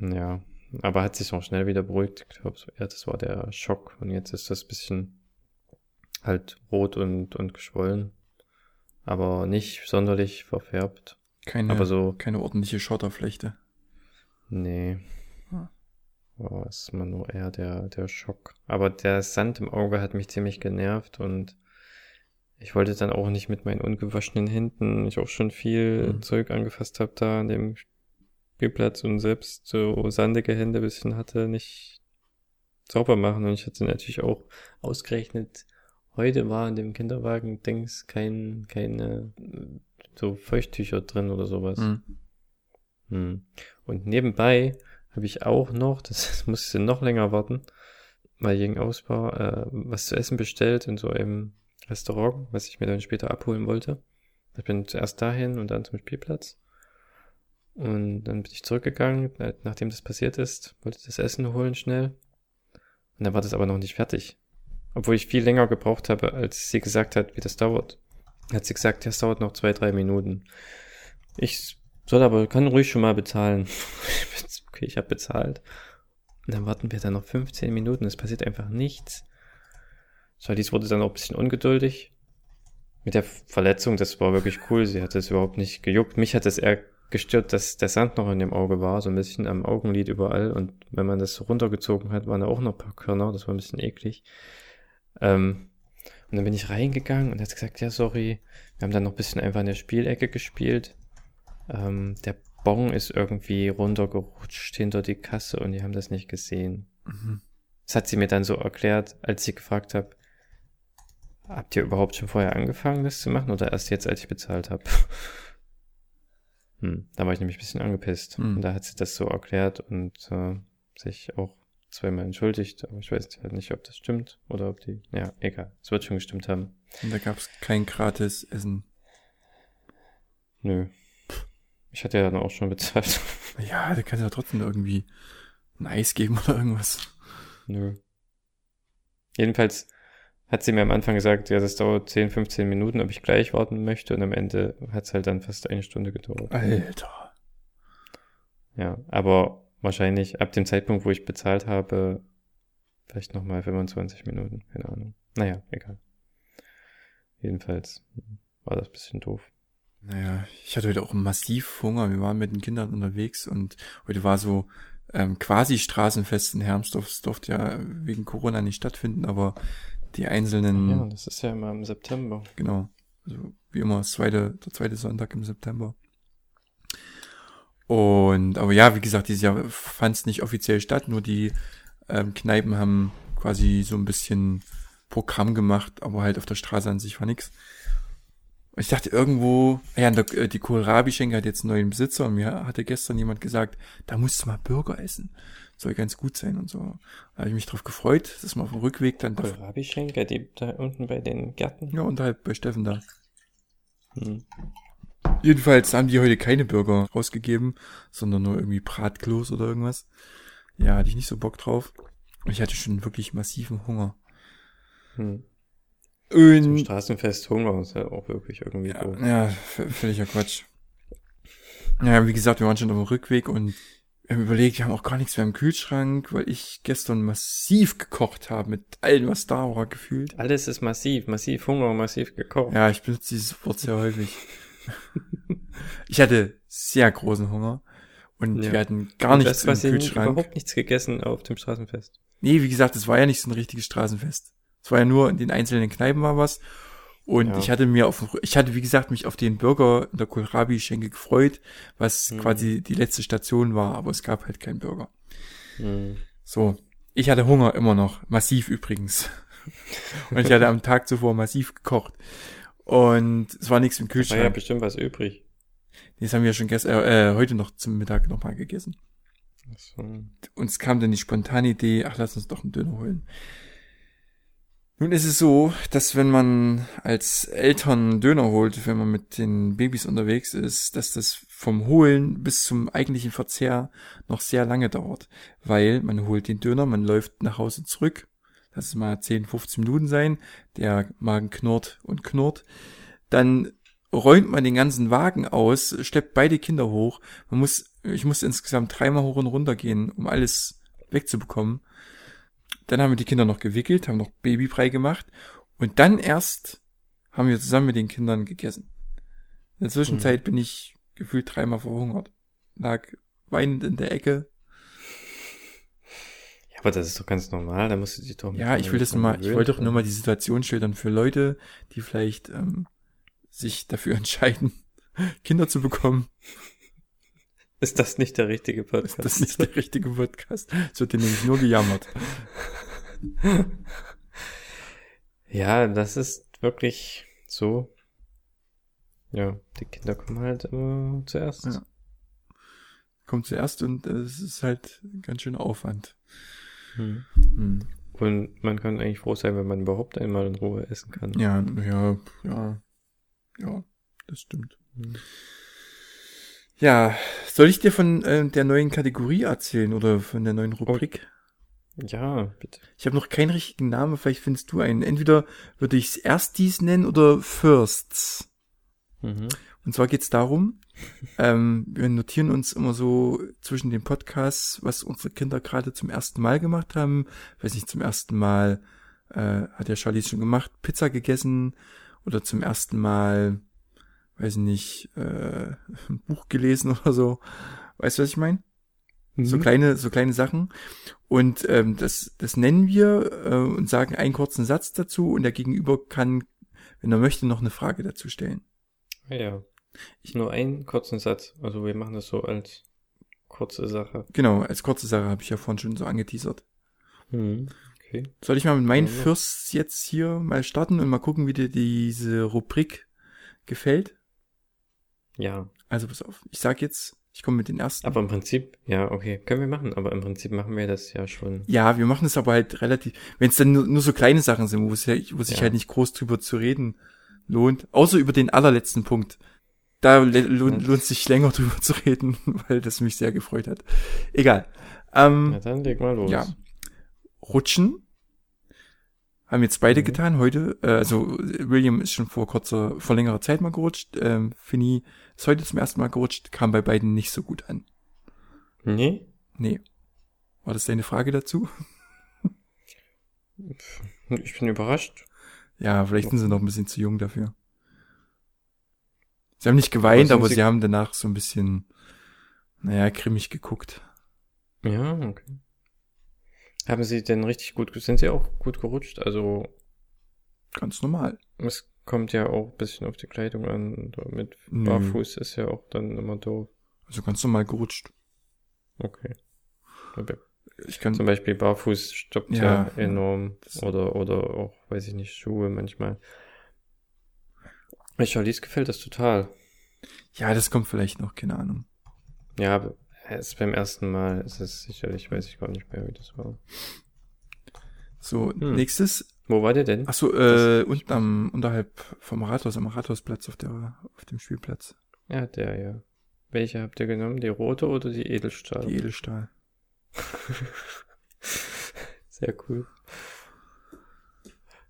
Ja, aber hat sich auch schnell wieder beruhigt. Ich glaube, so, ja, das war der Schock und jetzt ist das bisschen halt rot und, und geschwollen. Aber nicht sonderlich verfärbt. Keine, Aber so, keine ordentliche Schotterflechte. nee. Hm. War es immer nur eher der, der Schock. Aber der Sand im Auge hat mich ziemlich genervt und ich wollte dann auch nicht mit meinen ungewaschenen Händen, ich auch schon viel Hm. Zeug angefasst habe da an dem Spielplatz und selbst so sandige Hände ein bisschen hatte, nicht sauber machen. Und ich hatte natürlich auch ausgerechnet, heute war in dem Kinderwagen Dings kein, keine äh, so Feuchttücher drin oder sowas. Mhm. Hm. Und nebenbei habe ich auch noch, das [laughs] musste noch länger warten, weil gegen aus war, äh, was zu essen bestellt in so einem Restaurant, was ich mir dann später abholen wollte. Ich bin zuerst dahin und dann zum Spielplatz. Und dann bin ich zurückgegangen, na- nachdem das passiert ist, wollte das Essen holen schnell. Und dann war das aber noch nicht fertig. Obwohl ich viel länger gebraucht habe, als sie gesagt hat, wie das dauert. Hat sie gesagt, das dauert noch zwei, drei Minuten. Ich soll aber, kann ruhig schon mal bezahlen. [laughs] okay, ich habe bezahlt. Und dann warten wir dann noch 15 Minuten, es passiert einfach nichts. Charlize wurde dann auch ein bisschen ungeduldig. Mit der Verletzung, das war wirklich cool, sie hat es überhaupt nicht gejuckt. Mich hat es eher gestört, dass der Sand noch in dem Auge war, so ein bisschen am Augenlid überall. Und wenn man das so runtergezogen hat, waren da auch noch ein paar Körner, das war ein bisschen eklig. Ähm, und dann bin ich reingegangen und hat gesagt, ja, sorry, wir haben dann noch ein bisschen einfach in der Spielecke gespielt. Ähm, der Bon ist irgendwie runtergerutscht hinter die Kasse und die haben das nicht gesehen. Mhm. Das hat sie mir dann so erklärt, als ich gefragt habe, habt ihr überhaupt schon vorher angefangen, das zu machen oder erst jetzt, als ich bezahlt habe? [laughs] Hm, da war ich nämlich ein bisschen angepisst. Hm. Und da hat sie das so erklärt und äh, sich auch zweimal entschuldigt, aber ich weiß halt nicht, ob das stimmt oder ob die, ja, egal, es wird schon gestimmt haben. Und da gab es kein gratis Essen. Nö. Ich hatte ja dann auch schon bezahlt. [laughs] Ja, da kannst du ja trotzdem irgendwie ein Eis geben oder irgendwas. Nö. Jedenfalls hat sie mir am Anfang gesagt, ja, das dauert 10, 15 Minuten, ob ich gleich warten möchte und am Ende hat es halt dann fast eine Stunde gedauert. Alter. Ja, aber wahrscheinlich ab dem Zeitpunkt, wo ich bezahlt habe, vielleicht nochmal 25 Minuten, keine Ahnung. Naja, egal. Jedenfalls war das ein bisschen doof. Naja, ich hatte heute auch massiv Hunger. Wir waren mit den Kindern unterwegs und heute war so ähm, quasi Straßenfest in Hermsdorf. Es durfte ja wegen Corona nicht stattfinden, aber die einzelnen, Ja, das ist ja immer im September. genau, also wie immer das zweite, der zweite Sonntag im September. Und aber ja, wie gesagt, dieses Jahr fand es nicht offiziell statt, nur die ähm, Kneipen haben quasi so ein bisschen Programm gemacht, aber halt auf der Straße an sich war nix. Ich dachte irgendwo, ja, äh, die Kohlrabi-Schenke hat jetzt einen neuen Besitzer und mir hatte gestern jemand gesagt, da musst du mal Burger essen. Soll ganz gut sein und so. Da habe ich mich drauf gefreut, dass man auf dem Rückweg dann doch, Kohlrabi-Schenker, die da unten bei den Gärten. ja, unterhalb bei Steffen da. Hm. Jedenfalls haben die heute keine Burger rausgegeben, sondern nur irgendwie Bratklos oder irgendwas. Ja, hatte ich nicht so Bock drauf. Ich hatte schon wirklich massiven Hunger. Hm. Zum Und Straßenfest Hunger ist ja auch wirklich irgendwie ja, doof. ja, völliger Quatsch. Ja, wie gesagt, wir waren schon auf dem Rückweg und wir haben überlegt, wir haben auch gar nichts mehr im Kühlschrank, weil ich gestern massiv gekocht habe mit allem, was da war, gefühlt. Alles ist massiv, massiv Hunger, massiv gekocht. Ja, ich benutze dieses Wort sehr häufig. [laughs] ich hatte sehr großen Hunger und Ja. wir hatten gar Und nichts das, im Kühlschrank. überhaupt nichts gegessen auf dem Straßenfest. Nee, wie gesagt, es war ja nicht so ein richtiges Straßenfest. Es war ja nur in den einzelnen Kneipen war was. Und Ja. ich hatte mir auf, ich hatte, wie gesagt, mich auf den Burger in der Kohlrabi-Schenke gefreut, was Mhm. quasi die letzte Station war, aber es gab halt keinen Burger. Hm. So. Ich hatte Hunger immer noch. Massiv übrigens. [laughs] Und ich hatte am Tag zuvor massiv gekocht. Und es war nichts im War ja Kühlschrank. bestimmt was übrig. Das haben wir schon gestern, äh, äh, heute noch zum Mittag nochmal gegessen. So. uns kam dann die spontane Idee, ach, lass uns doch einen Döner holen. Nun ist es so, dass wenn man als Eltern einen Döner holt, wenn man mit den Babys unterwegs ist, dass das vom Holen bis zum eigentlichen Verzehr noch sehr lange dauert. Weil man holt den Döner, man läuft nach Hause zurück, lass es mal 10, 15 Minuten sein, der Magen knurrt und knurrt. Dann räumt man den ganzen Wagen aus, schleppt beide Kinder hoch. Man muss, ich musste insgesamt dreimal hoch und runter gehen, um alles wegzubekommen. Dann haben wir die Kinder noch gewickelt, haben noch Babybrei gemacht und dann erst haben wir zusammen mit den Kindern gegessen. In der Zwischenzeit bin ich gefühlt dreimal verhungert. Lag weinend in der Ecke. Aber das ist doch ganz normal, da musst du dich doch Ja, ich will das mal, ich wollte doch nur mal die Situation schildern für Leute, die vielleicht ähm, sich dafür [laughs] entscheiden, Kinder zu bekommen. Ist das nicht der richtige Podcast? Das ist nicht der richtige Podcast. Es wird dir nämlich nur gejammert. [laughs] Ja, das ist wirklich so. Ja, die Kinder kommen halt immer zuerst. Ja. Kommt zuerst und äh, es ist halt ganz schön Aufwand. Hm. Hm. Und man kann eigentlich froh sein, wenn man überhaupt einmal in Ruhe essen kann. Ja, ja, ja, ja, das stimmt. Hm. Ja, soll ich dir von äh, der neuen Kategorie erzählen oder von der neuen Rubrik? Ja, bitte. Ich habe noch keinen richtigen Namen, vielleicht findest du einen. Entweder würde ich es Erstis nennen oder Firsts. Mhm. Und zwar geht's darum, ähm, wir notieren uns immer so zwischen den Podcasts, was unsere Kinder gerade zum ersten Mal gemacht haben. Weiß nicht, zum ersten Mal äh, hat ja Charlie schon gemacht, Pizza gegessen oder zum ersten Mal, weiß nicht, äh, ein Buch gelesen oder so. Weißt du, was ich meine? So Mhm. kleine, so kleine Sachen. Und ähm, das, das nennen wir äh, und sagen einen kurzen Satz dazu und der Gegenüber kann, wenn er möchte, noch eine Frage dazu stellen. Ah ja. Nur einen kurzen Satz. Also wir machen das so als kurze Sache. Genau, als kurze Sache habe ich ja vorhin schon so angeteasert. Mhm. Okay. Soll ich mal mit meinen ja. Firsts jetzt hier mal starten und mal gucken, wie dir diese Rubrik gefällt? Ja. Also pass auf, ich sag jetzt, ich komme mit den ersten. Aber im Prinzip, ja, okay, können wir machen, aber im Prinzip machen wir das ja schon. Ja, wir machen es aber halt relativ, wenn es dann nur, nur so kleine Sachen sind, wo, es wo sich Ja. halt nicht groß drüber zu reden lohnt. Außer über den allerletzten Punkt. Da le- lohnt, Ja. sich länger [laughs] drüber zu reden, weil das mich sehr gefreut hat. Egal. Ähm, Na dann leg mal los. Ja. Rutschen. Haben jetzt beide Mhm. getan heute. Äh, also William ist schon vor kurzer, vor längerer Zeit mal gerutscht. Ähm, Finny ist heute zum ersten Mal gerutscht, kam bei beiden nicht so gut an. Nee? Nee. War das deine Frage dazu? Ich bin überrascht. Ja, vielleicht sind sie noch ein bisschen zu jung dafür. Sie haben nicht geweint, Aber aber sie- sie haben danach so ein bisschen, naja, grimmig geguckt. Ja, okay. Haben Sie denn richtig gut, sind Sie auch gut gerutscht? Also, Ganz normal. es kommt ja auch ein bisschen auf die Kleidung an. Mit Nö. Barfuß ist ja auch dann immer doof. Also ganz normal gerutscht. Okay. Ich kann, Zum Beispiel Barfuß stoppt ja, Ja. enorm. Oder, oder auch, weiß ich nicht, Schuhe manchmal. Bei Charlize gefällt das total. ja, das kommt vielleicht noch, keine Ahnung. Ja, aber es beim ersten Mal ist es sicherlich, weiß ich gar nicht mehr, wie das war. So, Hm. nächstes. Wo war der denn? Ach so, äh, unten am, unterhalb vom Rathaus, am Rathausplatz auf der, auf dem Spielplatz. Ja, der, ja. Welche habt ihr genommen? Die rote oder die Edelstahl? Die Edelstahl. [laughs] Sehr cool.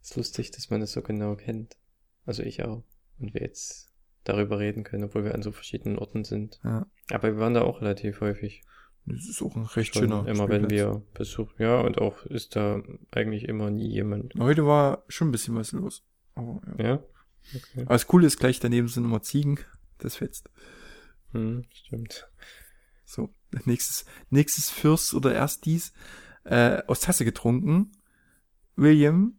Ist lustig, dass man das so genau kennt. Also ich auch. Und wir jetzt darüber reden können, obwohl wir an so verschiedenen Orten sind. Ja. Aber wir waren da auch relativ häufig. Das ist auch ein recht Schon schöner immer wenn Spielplatz. wir Besuch, ja, und auch ist da eigentlich immer nie jemand. Heute war schon ein bisschen was los. Aber, ja. Ja? Okay. Aber das Coole ist, gleich daneben sind immer Ziegen. Das fetzt. Hm, stimmt. So, nächstes, nächstes Fürst oder erst dies, äh, aus Tasse getrunken. William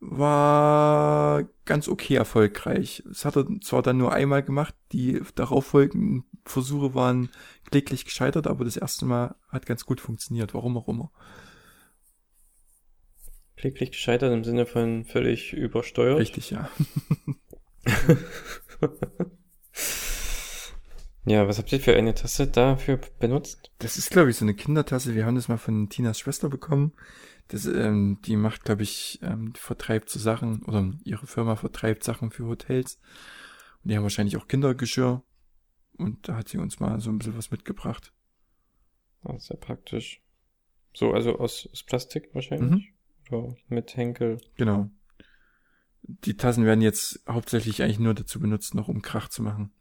war ganz okay erfolgreich. Das hat er zwar dann nur einmal gemacht, die darauffolgenden Versuche waren kläglich gescheitert, aber das erste Mal hat ganz gut funktioniert, warum auch immer. Kläglich gescheitert im Sinne von völlig übersteuert. Richtig, ja. [laughs] ja, was habt ihr für eine Tasse dafür benutzt? Das ist, glaube ich, so eine Kindertasse. Wir haben das mal von Tinas Schwester bekommen. Das, ähm, die macht, glaube ich, ähm, vertreibt so Sachen, oder ihre Firma vertreibt Sachen für Hotels. Und die haben wahrscheinlich auch Kindergeschirr. Und da hat sie uns mal so ein bisschen was mitgebracht. Ah, sehr praktisch. So, also aus, aus Plastik wahrscheinlich? Oder mit Henkel? Genau. Die Tassen werden jetzt hauptsächlich eigentlich nur dazu benutzt, noch um Krach zu machen.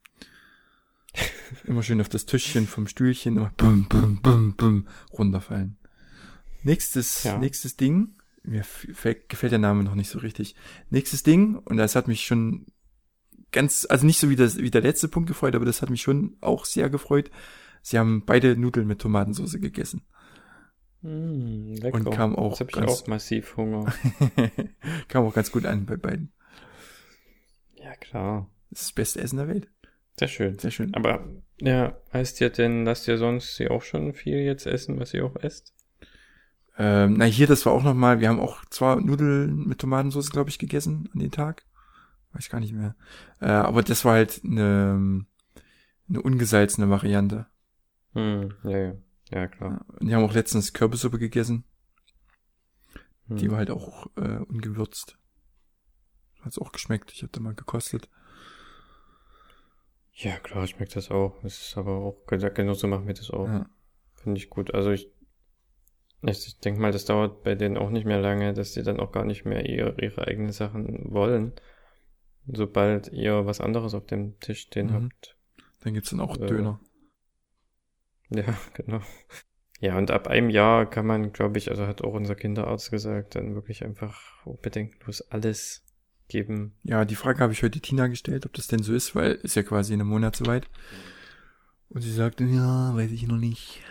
[laughs] Immer schön auf das Tischchen vom Stühlchen, immer bum, bum, bum, bum, runterfallen. Nächstes, Ja. nächstes Ding. Mir gefällt der Name noch nicht so richtig. Nächstes Ding, und das hat mich schon ganz, also nicht so wie, das, wie der letzte Punkt gefreut, aber das hat mich schon auch sehr gefreut. Sie haben beide Nudeln mit Tomatensauce gegessen. Mm, lecker. Und kam auch Jetzt ganz- auch massiv Hunger. [laughs] Kam auch ganz gut an bei beiden. ja, klar. Das ist das beste Essen der Welt. Sehr schön. Sehr schön. Aber, ja, heißt ihr denn, lasst ihr sonst sie auch schon viel jetzt essen, was ihr auch esst? Ähm, na, hier, das war auch nochmal, wir haben auch zwar Nudeln mit Tomatensauce, glaube ich, gegessen an den Tag. Weiß gar nicht mehr. Äh, aber das war halt eine, eine ungesalzene Variante. Hm, ja, ja. Ja, klar. Und die haben auch letztens Kürbissuppe gegessen. Hm. Die war halt auch äh, ungewürzt. Hat's auch geschmeckt. Ich habe da mal gekostet. Ja, klar, schmeckt das auch. Es ist aber auch, genauso machen wir das auch. Ja. Finde ich gut. Also ich, ich denke mal, das dauert bei denen auch nicht mehr lange, dass sie dann auch gar nicht mehr ihre, ihre eigenen Sachen wollen. Sobald ihr was anderes auf dem Tisch stehen Mhm. habt. Dann gibt's dann auch Äh, Döner. [laughs] Ja, genau. Ja, und ab einem Jahr kann man, glaube ich, also hat auch unser Kinderarzt gesagt, dann wirklich einfach bedenkenlos alles geben. Ja, die Frage habe ich heute Tina gestellt, ob das denn so ist, weil ist ja quasi in einem Monat soweit. Und sie sagte, ja, weiß ich noch nicht.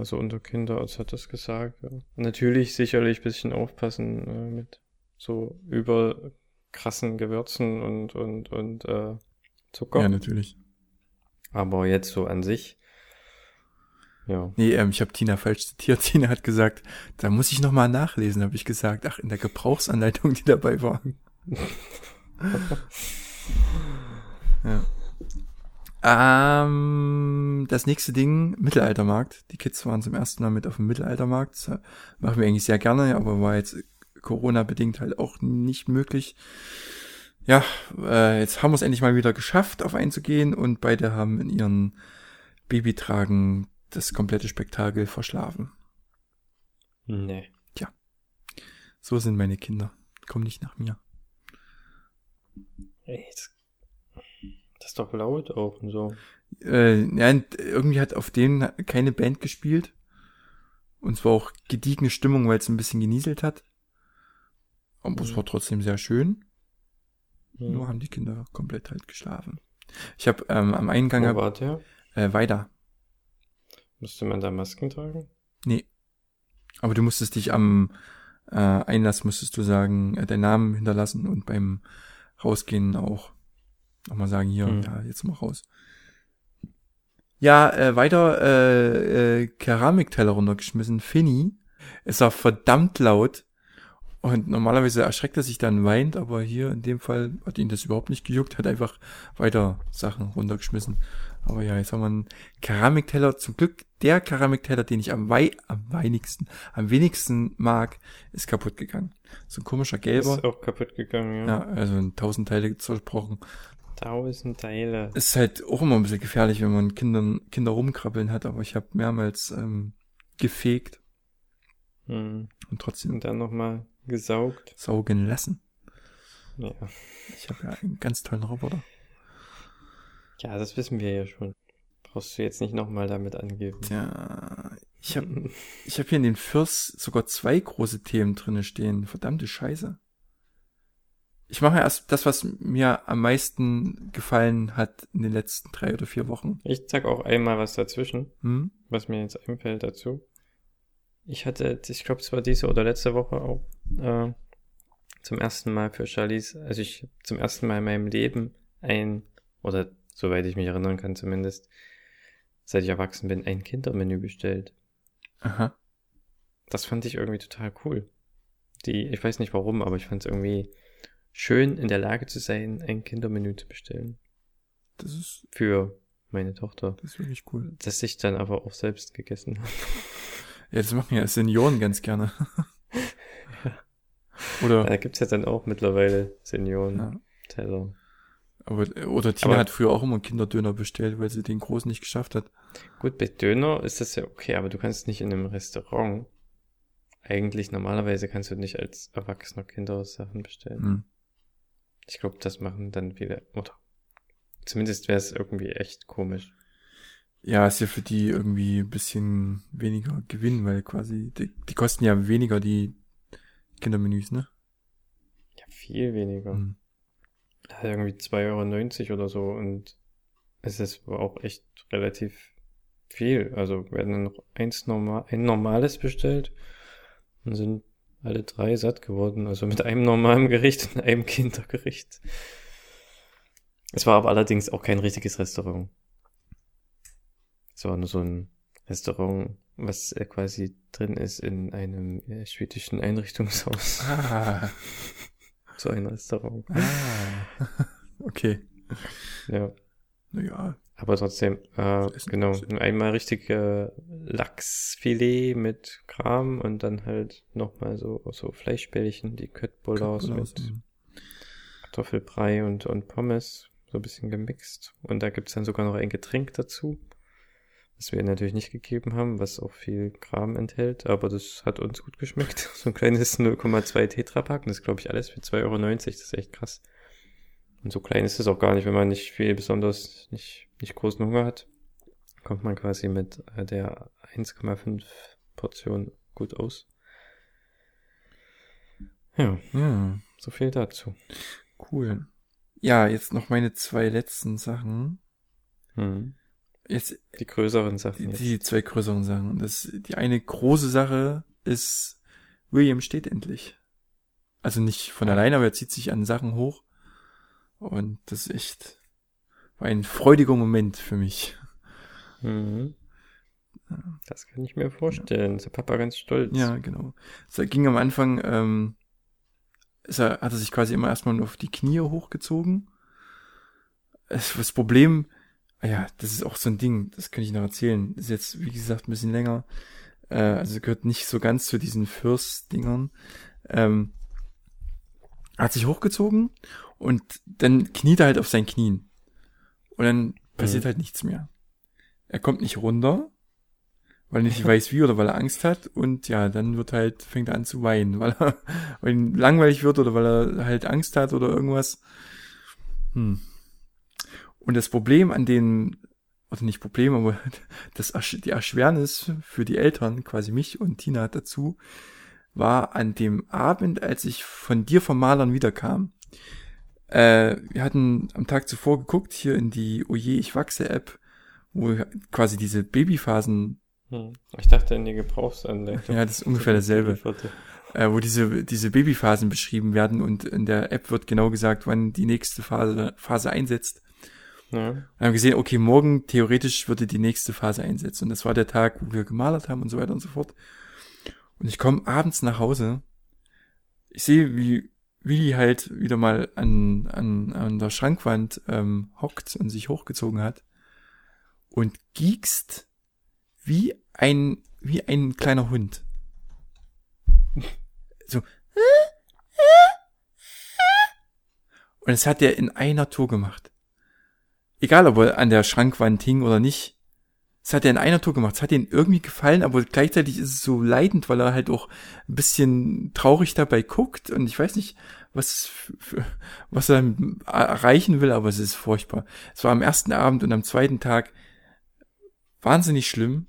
Also unser Kinderarzt hat das gesagt. Ja. Natürlich sicherlich ein bisschen aufpassen äh, mit so über krassen Gewürzen und und und äh, Zucker. Ja, natürlich. Aber jetzt so an sich. Ja. Nee, ähm, ich habe Tina falsch zitiert. [laughs] Tina hat gesagt, da muss ich nochmal nachlesen, habe ich gesagt. Ach, in der Gebrauchsanleitung, die dabei war. [laughs] ja. Ähm, das nächste Ding, Mittelaltermarkt. Die Kids waren zum ersten Mal mit auf dem Mittelaltermarkt. Das machen wir eigentlich sehr gerne, aber war jetzt Corona-bedingt halt auch nicht möglich. Ja, äh, jetzt haben wir es endlich mal wieder geschafft, auf einzugehen und beide haben in ihren Babytragen das komplette Spektakel verschlafen. Nee. So sind meine Kinder. Komm nicht nach mir. Das ist doch laut auch und so. Äh, ja, irgendwie hat auf denen keine Band gespielt. Und es war auch gediegene Stimmung, weil es ein bisschen genieselt hat. Aber es Mhm. war trotzdem sehr schön. Hm. Nur haben die Kinder komplett halt geschlafen. Ich habe ähm, am Eingang Wo war der? äh, weiter. Musste man da Masken tragen? Nee. Aber du musstest dich am äh, Einlass musstest du sagen, äh, deinen Namen hinterlassen und beim Rausgehen auch nochmal sagen, hier, Hm. ja, jetzt mal raus. Ja, äh, weiter äh, äh, Keramikteller runtergeschmissen. Finny. Es war verdammt laut. Und normalerweise erschreckt er sich dann weint, aber hier in dem Fall hat ihn das überhaupt nicht gejuckt, hat einfach weiter Sachen runtergeschmissen. Aber ja, jetzt haben wir einen Keramikteller. Zum Glück der Keramikteller, den ich am, wei am weinigsten, am wenigsten mag, ist kaputt gegangen. So ein komischer gelber. Ist auch kaputt gegangen, ja. Ja, also in tausend Teile zersprochen. Tausend Teile. Ist halt auch immer ein bisschen gefährlich, wenn man Kindern, Kinder rumkrabbeln hat, aber ich habe mehrmals ähm, gefegt Hm. und trotzdem Und dann nochmal gesaugt. saugen lassen. Ja. Ich habe ja einen ganz tollen Roboter. ja, das wissen wir ja schon. Brauchst du jetzt nicht nochmal damit angeben. Ja, ich habe [laughs] ich hab hier in den Fürs sogar zwei große Themen drinne stehen. Verdammte Scheiße. Ich mache erst das, was mir am meisten gefallen hat in den letzten drei oder vier Wochen. Ich sag auch einmal was dazwischen, Hm? was mir jetzt einfällt dazu. Ich hatte, ich glaube, es war diese oder letzte Woche auch äh, zum ersten Mal für Charlies, also ich zum ersten Mal in meinem Leben ein, oder soweit ich mich erinnern kann zumindest, seit ich erwachsen bin, ein Kindermenü bestellt. Aha. Das fand ich irgendwie total cool. Die, ich weiß nicht warum, aber ich fand es irgendwie schön, in der Lage zu sein, ein Kindermenü zu bestellen. Das ist, Für meine Tochter. das ist wirklich cool. Das ich dann aber auch selbst gegessen habe. Ja, das machen ja Senioren ganz gerne. [laughs] Oder, Da gibt's ja dann auch mittlerweile Senioren. ja. Teller. Aber, oder Tina Aber- hat früher auch immer einen Kinderdöner bestellt, weil sie den großen nicht geschafft hat. Gut, bei Döner ist das ja okay, aber du kannst nicht in einem Restaurant. Eigentlich normalerweise kannst du nicht als erwachsener Kinder Sachen bestellen. Hm. Ich glaube, das machen dann viele, oder zumindest wäre es irgendwie echt komisch. Ja, ist ja für die irgendwie ein bisschen weniger Gewinn, weil quasi, die, die kosten ja weniger, die Kindermenüs, ne? Ja, viel weniger. Hm. Ja, irgendwie 2,90 Euro oder so und es ist auch echt relativ viel. Also werden dann noch eins normal, ein normales bestellt und sind alle drei satt geworden. Also mit einem normalen Gericht und einem Kindergericht. Es war aber allerdings auch kein richtiges Restaurant. Es war nur so ein Restaurant, was äh, quasi drin ist in einem äh, schwedischen Einrichtungshaus. Ah, [laughs] So ein Restaurant. ah. [laughs] okay. Ja. Naja, Aber trotzdem, äh, genau, einmal richtig äh, Lachsfilet mit Kram und dann halt nochmal so, so Fleischbällchen, die Köttbullar, mit. Kartoffelbrei und, und Pommes, so ein bisschen gemixt. Und da gibt's dann sogar noch ein Getränk dazu, was wir natürlich nicht gegeben haben, was auch viel Kram enthält, aber das hat uns gut geschmeckt. [laughs] So ein kleines 0,2 Tetrapack, und das ist glaube ich alles für 2,90 Euro, das ist echt krass. Und so klein ist es auch gar nicht, wenn man nicht viel besonders, nicht, nicht großen Hunger hat. Kommt man quasi mit äh, der 1,5 Portion gut aus. Ja, Ja, so viel dazu. cool. Ja, jetzt noch meine zwei letzten Sachen. Hm. Jetzt Die größeren Sachen die, die zwei größeren Sachen. Das, die eine große Sache ist, William steht endlich. Also nicht von alleine, aber er zieht sich an Sachen hoch. Und das ist echt, war ein freudiger Moment für mich. Mhm. Das kann ich mir vorstellen. Ist der Papa ganz stolz. Ja, genau. Es ging am Anfang, ähm, er, hat er sich quasi immer erstmal nur auf die Knie hochgezogen. Das Problem Ah ja, das ist auch so ein Ding, das kann ich noch erzählen. Ist jetzt, wie gesagt, ein bisschen länger. Äh, also gehört nicht so ganz zu diesen Fürst-Dingern. Ähm, hat sich hochgezogen und dann kniet er halt auf seinen Knien. Und dann passiert Mhm. halt nichts mehr. Er kommt nicht runter, weil er nicht [laughs] weiß wie oder weil er Angst hat und ja, dann wird halt, fängt er an zu weinen, [laughs] weil er, weil ihm langweilig wird oder weil er halt Angst hat oder irgendwas. Hm. Und das Problem an den, oder nicht Problem, aber [laughs] das, die Erschwernis für die Eltern, quasi mich und Tina dazu, war an dem Abend, als ich von dir vom Malern wiederkam. Äh, wir hatten am Tag zuvor geguckt, hier in die Oje, ich wachse App, wo quasi diese Babyphasen, Hm. Ich dachte in die Gebrauchsanleitung. ja, das ist ungefähr dasselbe, äh, wo diese, diese Babyphasen beschrieben werden und in der App wird genau gesagt, wann die nächste Phase, Phase einsetzt. Ja. Wir haben gesehen, okay, morgen theoretisch würde die nächste Phase einsetzen. Und das war der Tag, wo wir gemalert haben und so weiter und so fort. Und ich komme abends nach Hause. Ich sehe, wie Willi halt wieder mal an, an, an der Schrankwand ähm, hockt und sich hochgezogen hat. Und giekst wie ein, wie ein kleiner Hund. So. Und das hat er in einer Tour gemacht egal ob er an der Schrankwand hing oder nicht, das hat er in einer Tour gemacht. Es hat ihm irgendwie gefallen, aber gleichzeitig ist es so leidend, weil er halt auch ein bisschen traurig dabei guckt und ich weiß nicht, was, für, was er erreichen will, aber es ist furchtbar. Es war am ersten Abend und am zweiten Tag wahnsinnig schlimm.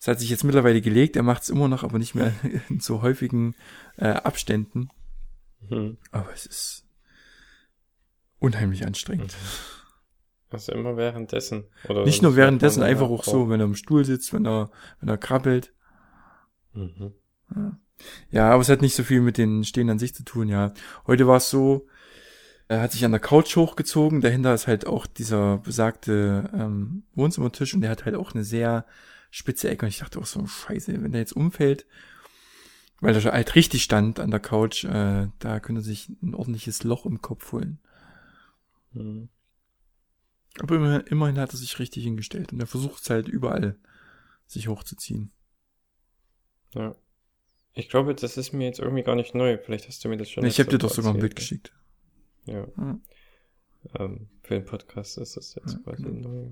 Es hat sich jetzt mittlerweile gelegt, er macht es immer noch, aber nicht mehr [laughs] in so häufigen äh, Abständen. Hm. Aber es ist unheimlich anstrengend. Also immer währenddessen. Oder Nicht nur währenddessen, einfach auch so, wenn er im Stuhl sitzt, wenn er, wenn er krabbelt. Mhm. Ja, aber es hat nicht so viel mit den Stehen an sich zu tun, ja. Heute war es so, er hat sich an der Couch hochgezogen, dahinter ist halt auch dieser besagte ähm, Wohnzimmertisch und der hat halt auch eine sehr spitze Ecke und ich dachte auch so, scheiße, wenn der jetzt umfällt, weil er halt richtig stand an der Couch, äh, da könnte er sich ein ordentliches Loch im Kopf holen. Mhm. Aber immerhin, hat er sich richtig hingestellt und er versucht es halt überall, sich hochzuziehen. Ja. Ich glaube, das ist mir jetzt irgendwie gar nicht neu. Vielleicht hast du mir das schon. ich habe dir doch sogar ein Bild geschickt. Ja. Ja. Ähm, für den Podcast ist das jetzt Ja, quasi genau. neu.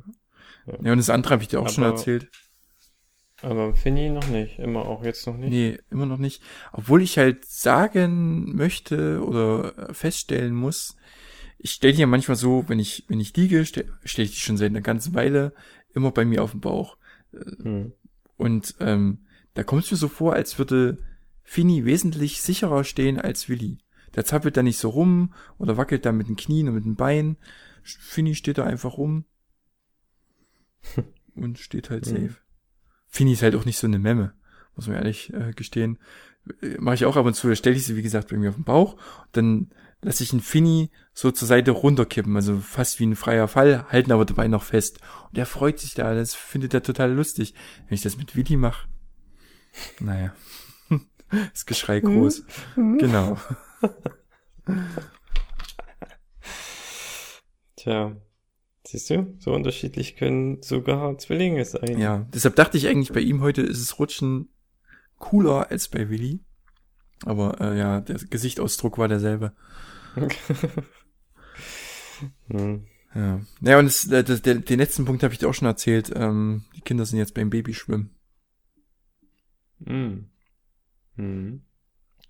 Ja, und das andere habe ich dir auch schon Aber- erzählt. Aber Finny noch nicht. Immer auch jetzt noch nicht. Nee, immer noch nicht. Obwohl ich halt sagen möchte oder feststellen muss, ich stelle die ja manchmal so, wenn ich, wenn ich liege, stelle stell ich die schon seit einer ganzen Weile immer bei mir auf dem Bauch. Hm. Und ähm, da kommt es mir so vor, als würde Fini wesentlich sicherer stehen als Willi. Der zappelt da nicht so rum oder wackelt da mit den Knien und mit den Beinen. Fini steht da einfach rum [laughs] und steht halt Mhm. safe. Fini ist halt auch nicht so eine Memme, muss man ehrlich äh, gestehen. Äh, Mache ich auch ab und zu, da stelle ich sie, wie gesagt, bei mir auf den Bauch. Dann lasse ich einen Fini so zur Seite runterkippen, also fast wie ein freier Fall, halten aber dabei noch fest. Und er freut sich da, das findet er total lustig. Wenn ich das mit Willi mache, naja, [laughs] das Geschrei groß. Genau. [laughs] Tja. Siehst du, so unterschiedlich können sogar Zwillinge sein. Ja, deshalb dachte ich eigentlich, bei ihm heute ist es Rutschen cooler als bei Willi. Aber äh, ja, der Gesichtsausdruck war derselbe. Hm. Ja, ja und das, äh, das, der, den letzten Punkt habe ich dir auch schon erzählt. Ähm, die Kinder sind jetzt beim Babyschwimmen. Hm. Hm.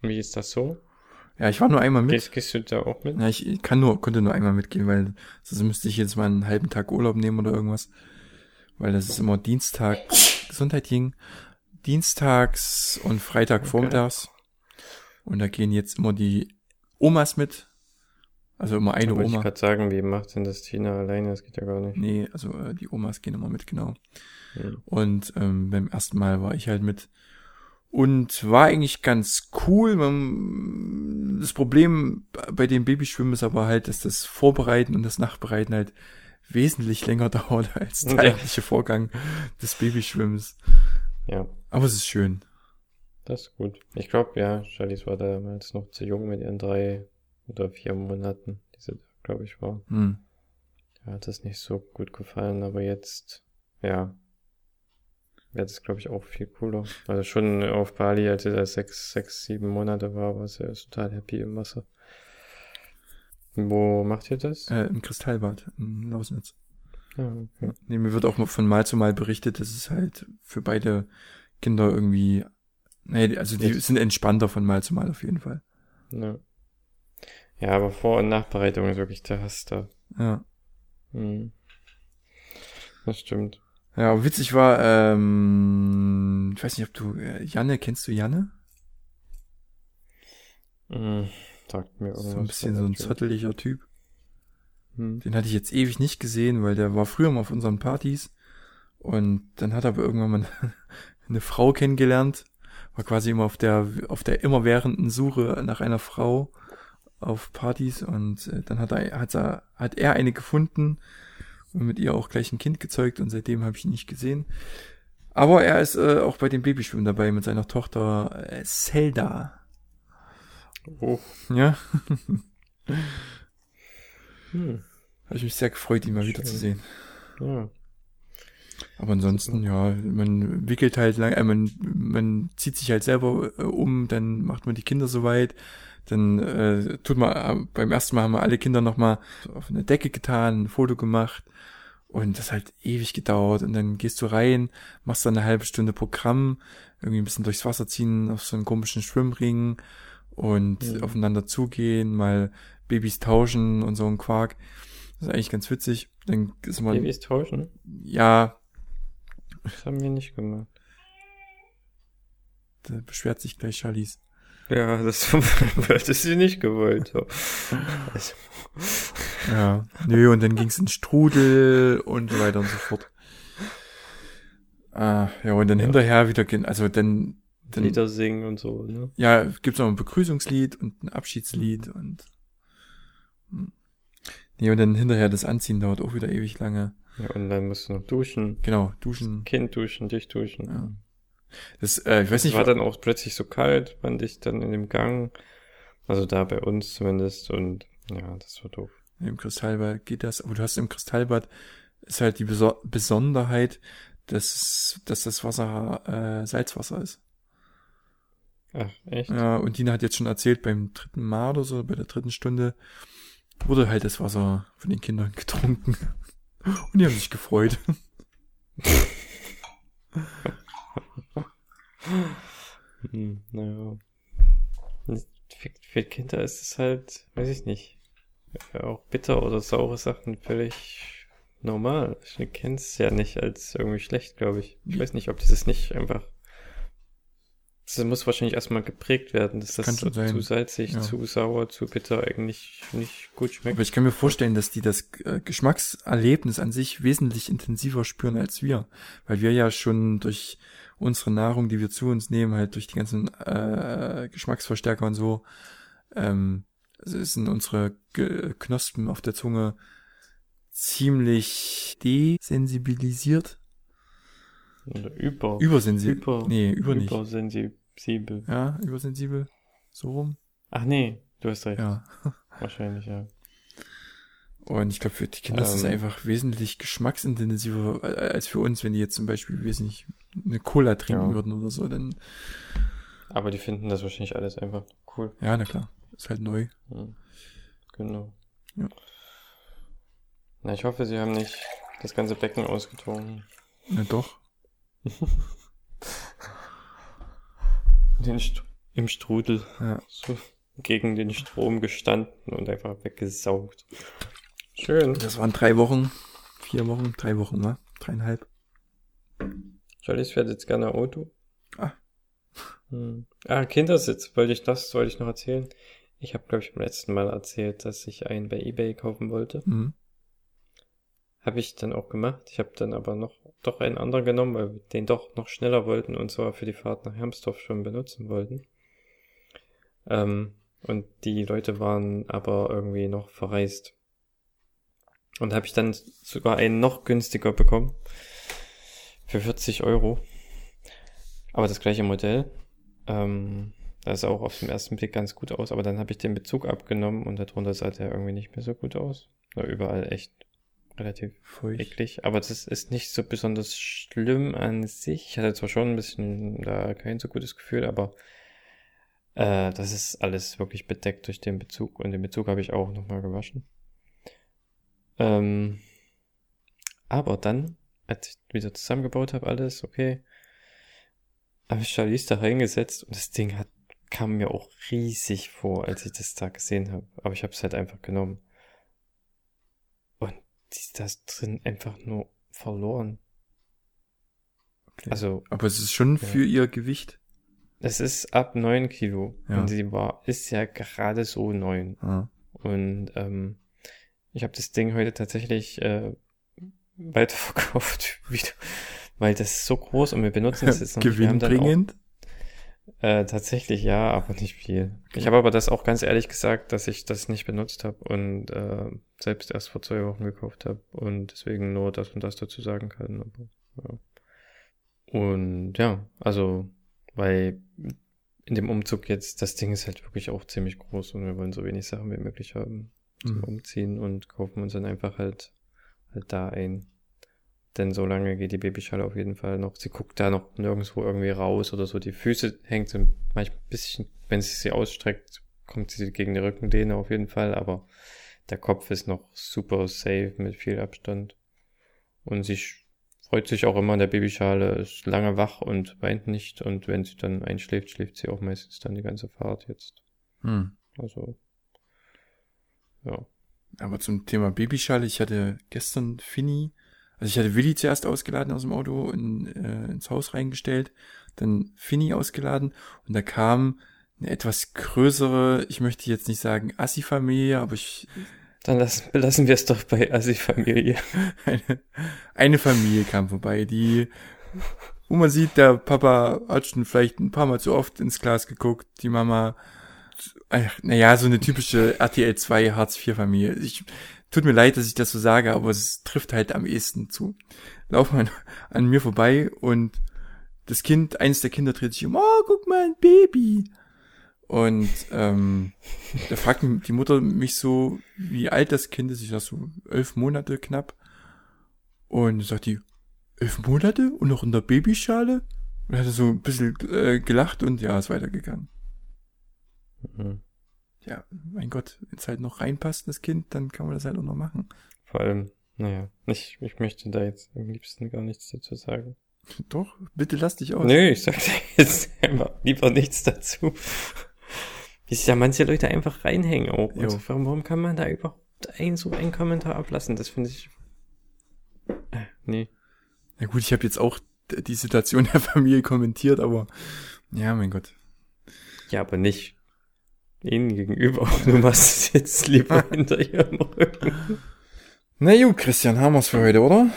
Wie ist das so? Ja, ich war nur einmal mit. Gehst, gehst du da auch mit? Ja, ich ich kann nur, konnte nur einmal mitgehen, weil sonst müsste ich jetzt mal einen halben Tag Urlaub nehmen oder irgendwas. Weil das ist immer Dienstag, Gesundheit ging, Dienstags und Freitag Okay. vormittags. Und da gehen jetzt immer die Omas mit. Also immer eine wollte ich Oma. gerade sagen, wie macht denn das Tina alleine? Das geht ja gar nicht. Nee, also äh, die Omas gehen immer mit, genau. Hm. Und ähm, beim ersten Mal war ich halt mit. Und war eigentlich ganz cool. Man, das Problem bei dem Babyschwimmen ist aber halt, dass das Vorbereiten und das Nachbereiten halt wesentlich länger [laughs] dauert als der Ja. eigentliche Vorgang des Babyschwimmens. Ja, Aber es ist schön. das ist gut. Ich glaube, ja, Charlize war damals noch zu jung mit ihren drei oder vier Monaten, die sie da, glaube ich, war. Hm. ja, hat das nicht so gut gefallen, aber jetzt, ja, wäre das, glaube ich, auch viel cooler. Also schon auf Bali, als er sechs, sechs, sieben Monate war, war er total happy im Wasser. Wo macht ihr das? Äh, Im Kristallbad in Lausnitz. Ja, okay. Nee, mir wird auch von Mal zu Mal berichtet, dass es halt für beide Kinder irgendwie, nee, also die Jetzt- sind entspannter von Mal zu Mal auf jeden Fall. Ja. Ja, aber Vor- und Nachbereitung ist wirklich der Hass da. Ja. Hm. Das stimmt. Ja, aber witzig war, ähm, ich weiß nicht, ob du, äh, Janne, kennst du Janne? Hm. Sagt mir irgendwas. So ein bisschen so ein zotteliger Typ. Hm. Den hatte ich jetzt ewig nicht gesehen, weil der war früher mal auf unseren Partys. Und dann hat er aber irgendwann mal [laughs] eine Frau kennengelernt. War quasi immer auf der, auf der immerwährenden Suche nach einer Frau auf Partys. Und äh, dann hat er, hat er, hat er eine gefunden und mit ihr auch gleich ein Kind gezeugt. Und seitdem habe ich ihn nicht gesehen. Aber er ist äh, auch bei den Babyschwimmen dabei mit seiner Tochter äh, Zelda. Oh. Ja, [laughs] Hm. habe ich mich sehr gefreut, ihn mal Schön. wiederzusehen. Ja. Aber ansonsten, ja, man wickelt halt lang, äh, man, man zieht sich halt selber äh, um, dann macht man die Kinder soweit, dann äh, tut man, äh, beim ersten Mal haben wir alle Kinder nochmal auf eine Decke getan, ein Foto gemacht und das hat ewig gedauert und dann gehst du rein, machst dann eine halbe Stunde Programm, irgendwie ein bisschen durchs Wasser ziehen, auf so einen komischen Schwimmring und Mhm. aufeinander zugehen, mal Babys tauschen und so ein Quark. Das ist eigentlich ganz witzig. Dann ist man, Babys tauschen? ja, Das haben wir nicht gemacht. Da beschwert sich gleich Charlies. Ja, das [laughs] hättest du nicht gewollt. So. Also, Ja. Nö, und dann ging's in Strudel und so weiter und so fort. Ah, ja, und dann Ja. hinterher wieder, also dann, dann Lieder singen und so, ne? ja, gibt's noch ein Begrüßungslied und ein Abschiedslied und hm. nee, und dann hinterher das Anziehen dauert auch wieder ewig lange. Ja, und dann musst du noch duschen. Genau, duschen. Kind duschen, dich duschen. Ja. Das, äh, ich weiß nicht, war dann auch plötzlich so kalt, fand ich dann in dem Gang. Also da bei uns zumindest. Und ja, das war doof. Im Kristallbad geht das, aber du hast im Kristallbad ist halt die Beso Besonderheit, dass, dass das Wasser äh, Salzwasser ist. Ach, echt? Ja, und Dina hat jetzt schon erzählt, beim dritten Mal oder so, bei der dritten Stunde, wurde halt das Wasser von den Kindern [laughs] getrunken. Und die haben sich gefreut. [laughs] Hm, naja. Für, für Kinder ist es halt, weiß ich nicht, ja, auch bitter oder saure Sachen völlig normal. Ich kenne es ja nicht als irgendwie schlecht, glaube ich. Ich weiß nicht, ob dieses nicht einfach. Das muss wahrscheinlich erstmal geprägt werden, dass das sein. zu salzig, Ja. zu sauer, zu bitter eigentlich nicht gut schmeckt. Aber ich kann mir vorstellen, dass die das äh, Geschmackserlebnis an sich wesentlich intensiver spüren als wir. Weil wir ja schon durch unsere Nahrung, die wir zu uns nehmen, halt durch die ganzen äh, Geschmacksverstärker und so, ähm, also sind unsere Ge Knospen auf der Zunge ziemlich desensibilisiert. Oder über. Übersensibel. über. Nee, über nicht. Übersensibel. Ja, übersensibel. So rum. Ach nee, du hast recht. Ja. [laughs] Wahrscheinlich, ja. Und ich glaube, für die Kinder ist es Ähm. einfach wesentlich geschmacksintensiver äh, als für uns, wenn die jetzt zum Beispiel, weiß nicht, eine Cola trinken Ja. würden oder so, dann, Aber die finden das wahrscheinlich alles einfach cool. ja, na klar, ist halt neu. Ja, genau. Ja. Na, ich hoffe, sie haben nicht das ganze Becken ausgetrunken. Na doch. [laughs] Den St Im Strudel. Ja. So gegen den Strom gestanden und einfach weggesaugt. Schön. Das waren drei Wochen, vier Wochen, drei Wochen, ne? Dreieinhalb. Charlie fährt jetzt gerne Auto. Ah. Hm. Ah, Kindersitz. Wollte ich das, wollte ich noch erzählen. Ich habe, glaube ich, beim letzten Mal erzählt, dass ich einen bei eBay kaufen wollte. Mhm. Habe ich dann auch gemacht. Ich habe dann aber noch doch einen anderen genommen, weil wir den doch noch schneller wollten und zwar für die Fahrt nach Hermsdorf schon benutzen wollten. Ähm, und die Leute waren aber irgendwie noch verreist. Und habe ich dann sogar einen noch günstiger bekommen. Für 40 Euro. Aber das gleiche Modell. Ähm, das sah auch auf den ersten Blick ganz gut aus, aber dann habe ich den Bezug abgenommen und darunter sah der irgendwie nicht mehr so gut aus. War überall echt relativ Feucht. eklig. Aber das ist nicht so besonders schlimm an sich. Ich hatte zwar schon ein bisschen da kein so gutes Gefühl, aber äh, das ist alles wirklich bedeckt durch den Bezug. Und den Bezug habe ich auch nochmal gewaschen. Ähm, aber dann, als ich wieder zusammengebaut habe, alles, okay, habe ich Charlize da reingesetzt und das Ding hat, kam mir auch riesig vor, als ich das da gesehen habe. Aber ich habe es halt einfach genommen. Die ist das drin einfach nur verloren. Okay. Also, Aber es ist schon Ja. für ihr Gewicht. es ist ab 9 Kilo. Ja. Und sie war, ist ja gerade so 9. Ah. Und ähm, ich habe das Ding heute tatsächlich äh, weiterverkauft, [laughs] wieder, weil das ist so groß und wir benutzen es jetzt noch nicht. Wir haben dann auch- Gewinnbringend. Äh, tatsächlich ja, aber nicht viel. Ich habe aber das auch ganz ehrlich gesagt, dass ich das nicht benutzt habe und äh, selbst erst vor zwei Wochen gekauft habe und deswegen nur das und das dazu sagen kann. Aber, ja. Und ja, also, weil in dem Umzug jetzt, das Ding ist halt wirklich auch ziemlich groß und wir wollen so wenig Sachen wie möglich haben zum Mhm. Umziehen und kaufen uns dann einfach halt, halt da ein. Denn so lange geht die Babyschale auf jeden Fall noch. Sie guckt da noch nirgendwo irgendwie raus oder so. Die Füße hängt so manchmal ein bisschen, wenn sie sie ausstreckt, kommt sie gegen die Rückenlehne auf jeden Fall. Aber der Kopf ist noch super safe mit viel Abstand. Und sie freut sich auch immer in der Babyschale, ist lange wach und weint nicht. Und wenn sie dann einschläft, schläft sie auch meistens dann die ganze Fahrt jetzt. Hm. Also, ja. Aber zum Thema Babyschale, ich hatte gestern Finny, also ich hatte Willi zuerst ausgeladen aus dem Auto und äh, ins Haus reingestellt, dann Finny ausgeladen und da kam eine etwas größere, ich möchte jetzt nicht sagen Assi-Familie, aber ich, Dann lassen, belassen wir es doch bei Assi-Familie. eine, eine Familie kam vorbei, die, wo man sieht, der Papa hat schon vielleicht ein paar Mal zu oft ins Glas geguckt, die Mama, naja, so eine typische RTL 2 Hartz IV Familie. Ich, tut mir leid, dass ich das so sage, aber es trifft halt am ehesten zu. Laufen an, an mir vorbei und das Kind, eines der Kinder dreht sich um, oh, guck mal, ein Baby. Und ähm, da fragt die Mutter mich so, wie alt das Kind ist. Ich sag so, elf Monate knapp. Und sagt die, elf Monate und noch in der Babyschale? Und hat so ein bisschen äh, gelacht und ja, ist weitergegangen. Mhm. Ja, mein Gott, wenn es halt noch reinpasst, das Kind, dann kann man das halt auch noch machen. Vor allem, naja, ich, ich möchte da jetzt am liebsten gar nichts dazu sagen. Doch, bitte lass dich aus. Nö, ich sag da jetzt [laughs] lieber nichts dazu. Wie sich da manche Leute einfach reinhängen auch. Jo. Also, warum, warum kann man da überhaupt ein, so einen Kommentar ablassen? Das finde ich. Äh, nee. Na gut, ich habe jetzt auch die Situation [laughs] der Familie kommentiert, aber ja, mein Gott. Ja, aber nicht ihnen gegenüber. [laughs] Du machst es jetzt lieber hinter ihrem Rücken. Na gut, Christian, haben wir's für heute, oder?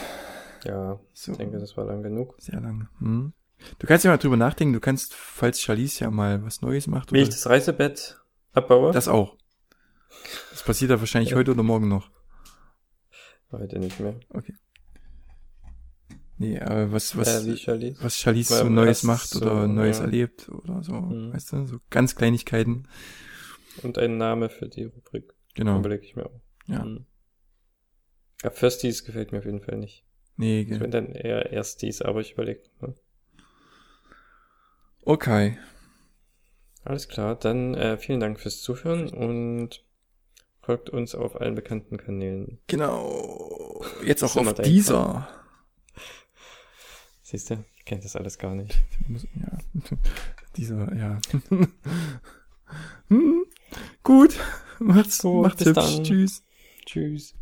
Ja, So, ich denke, das war lang genug. sehr lang. Hm. Du kannst ja mal drüber nachdenken, du kannst, falls Charlize ja mal was Neues macht, Wie oder ich das Reisebett abbaue? das auch. Das passiert ja wahrscheinlich Ja. heute oder morgen noch. Heute nicht mehr. Nee, aber was, was, äh, wie Charlie? was Charlize so Neues macht oder so, Neues ja. erlebt oder so, Mhm. weißt du, so ganz Kleinigkeiten. Und ein Name für die Rubrik. Genau. Überlege ich mir auch. Ja. Hm. Ja, Firsties gefällt mir auf jeden Fall nicht. Nee, Ich ge- bin dann eher Ersties, aber ich überlege. Ne? Okay. Alles klar, dann äh, vielen Dank fürs Zuhören und folgt uns auf allen bekannten Kanälen. Genau. Jetzt auch auf dieser. Siehst du, ich kenne das alles gar nicht. [laughs] Ja. [laughs] dieser, ja. [laughs] hm, gut. Macht's gut. Macht's bis. Dann. Tschüss. Tschüss.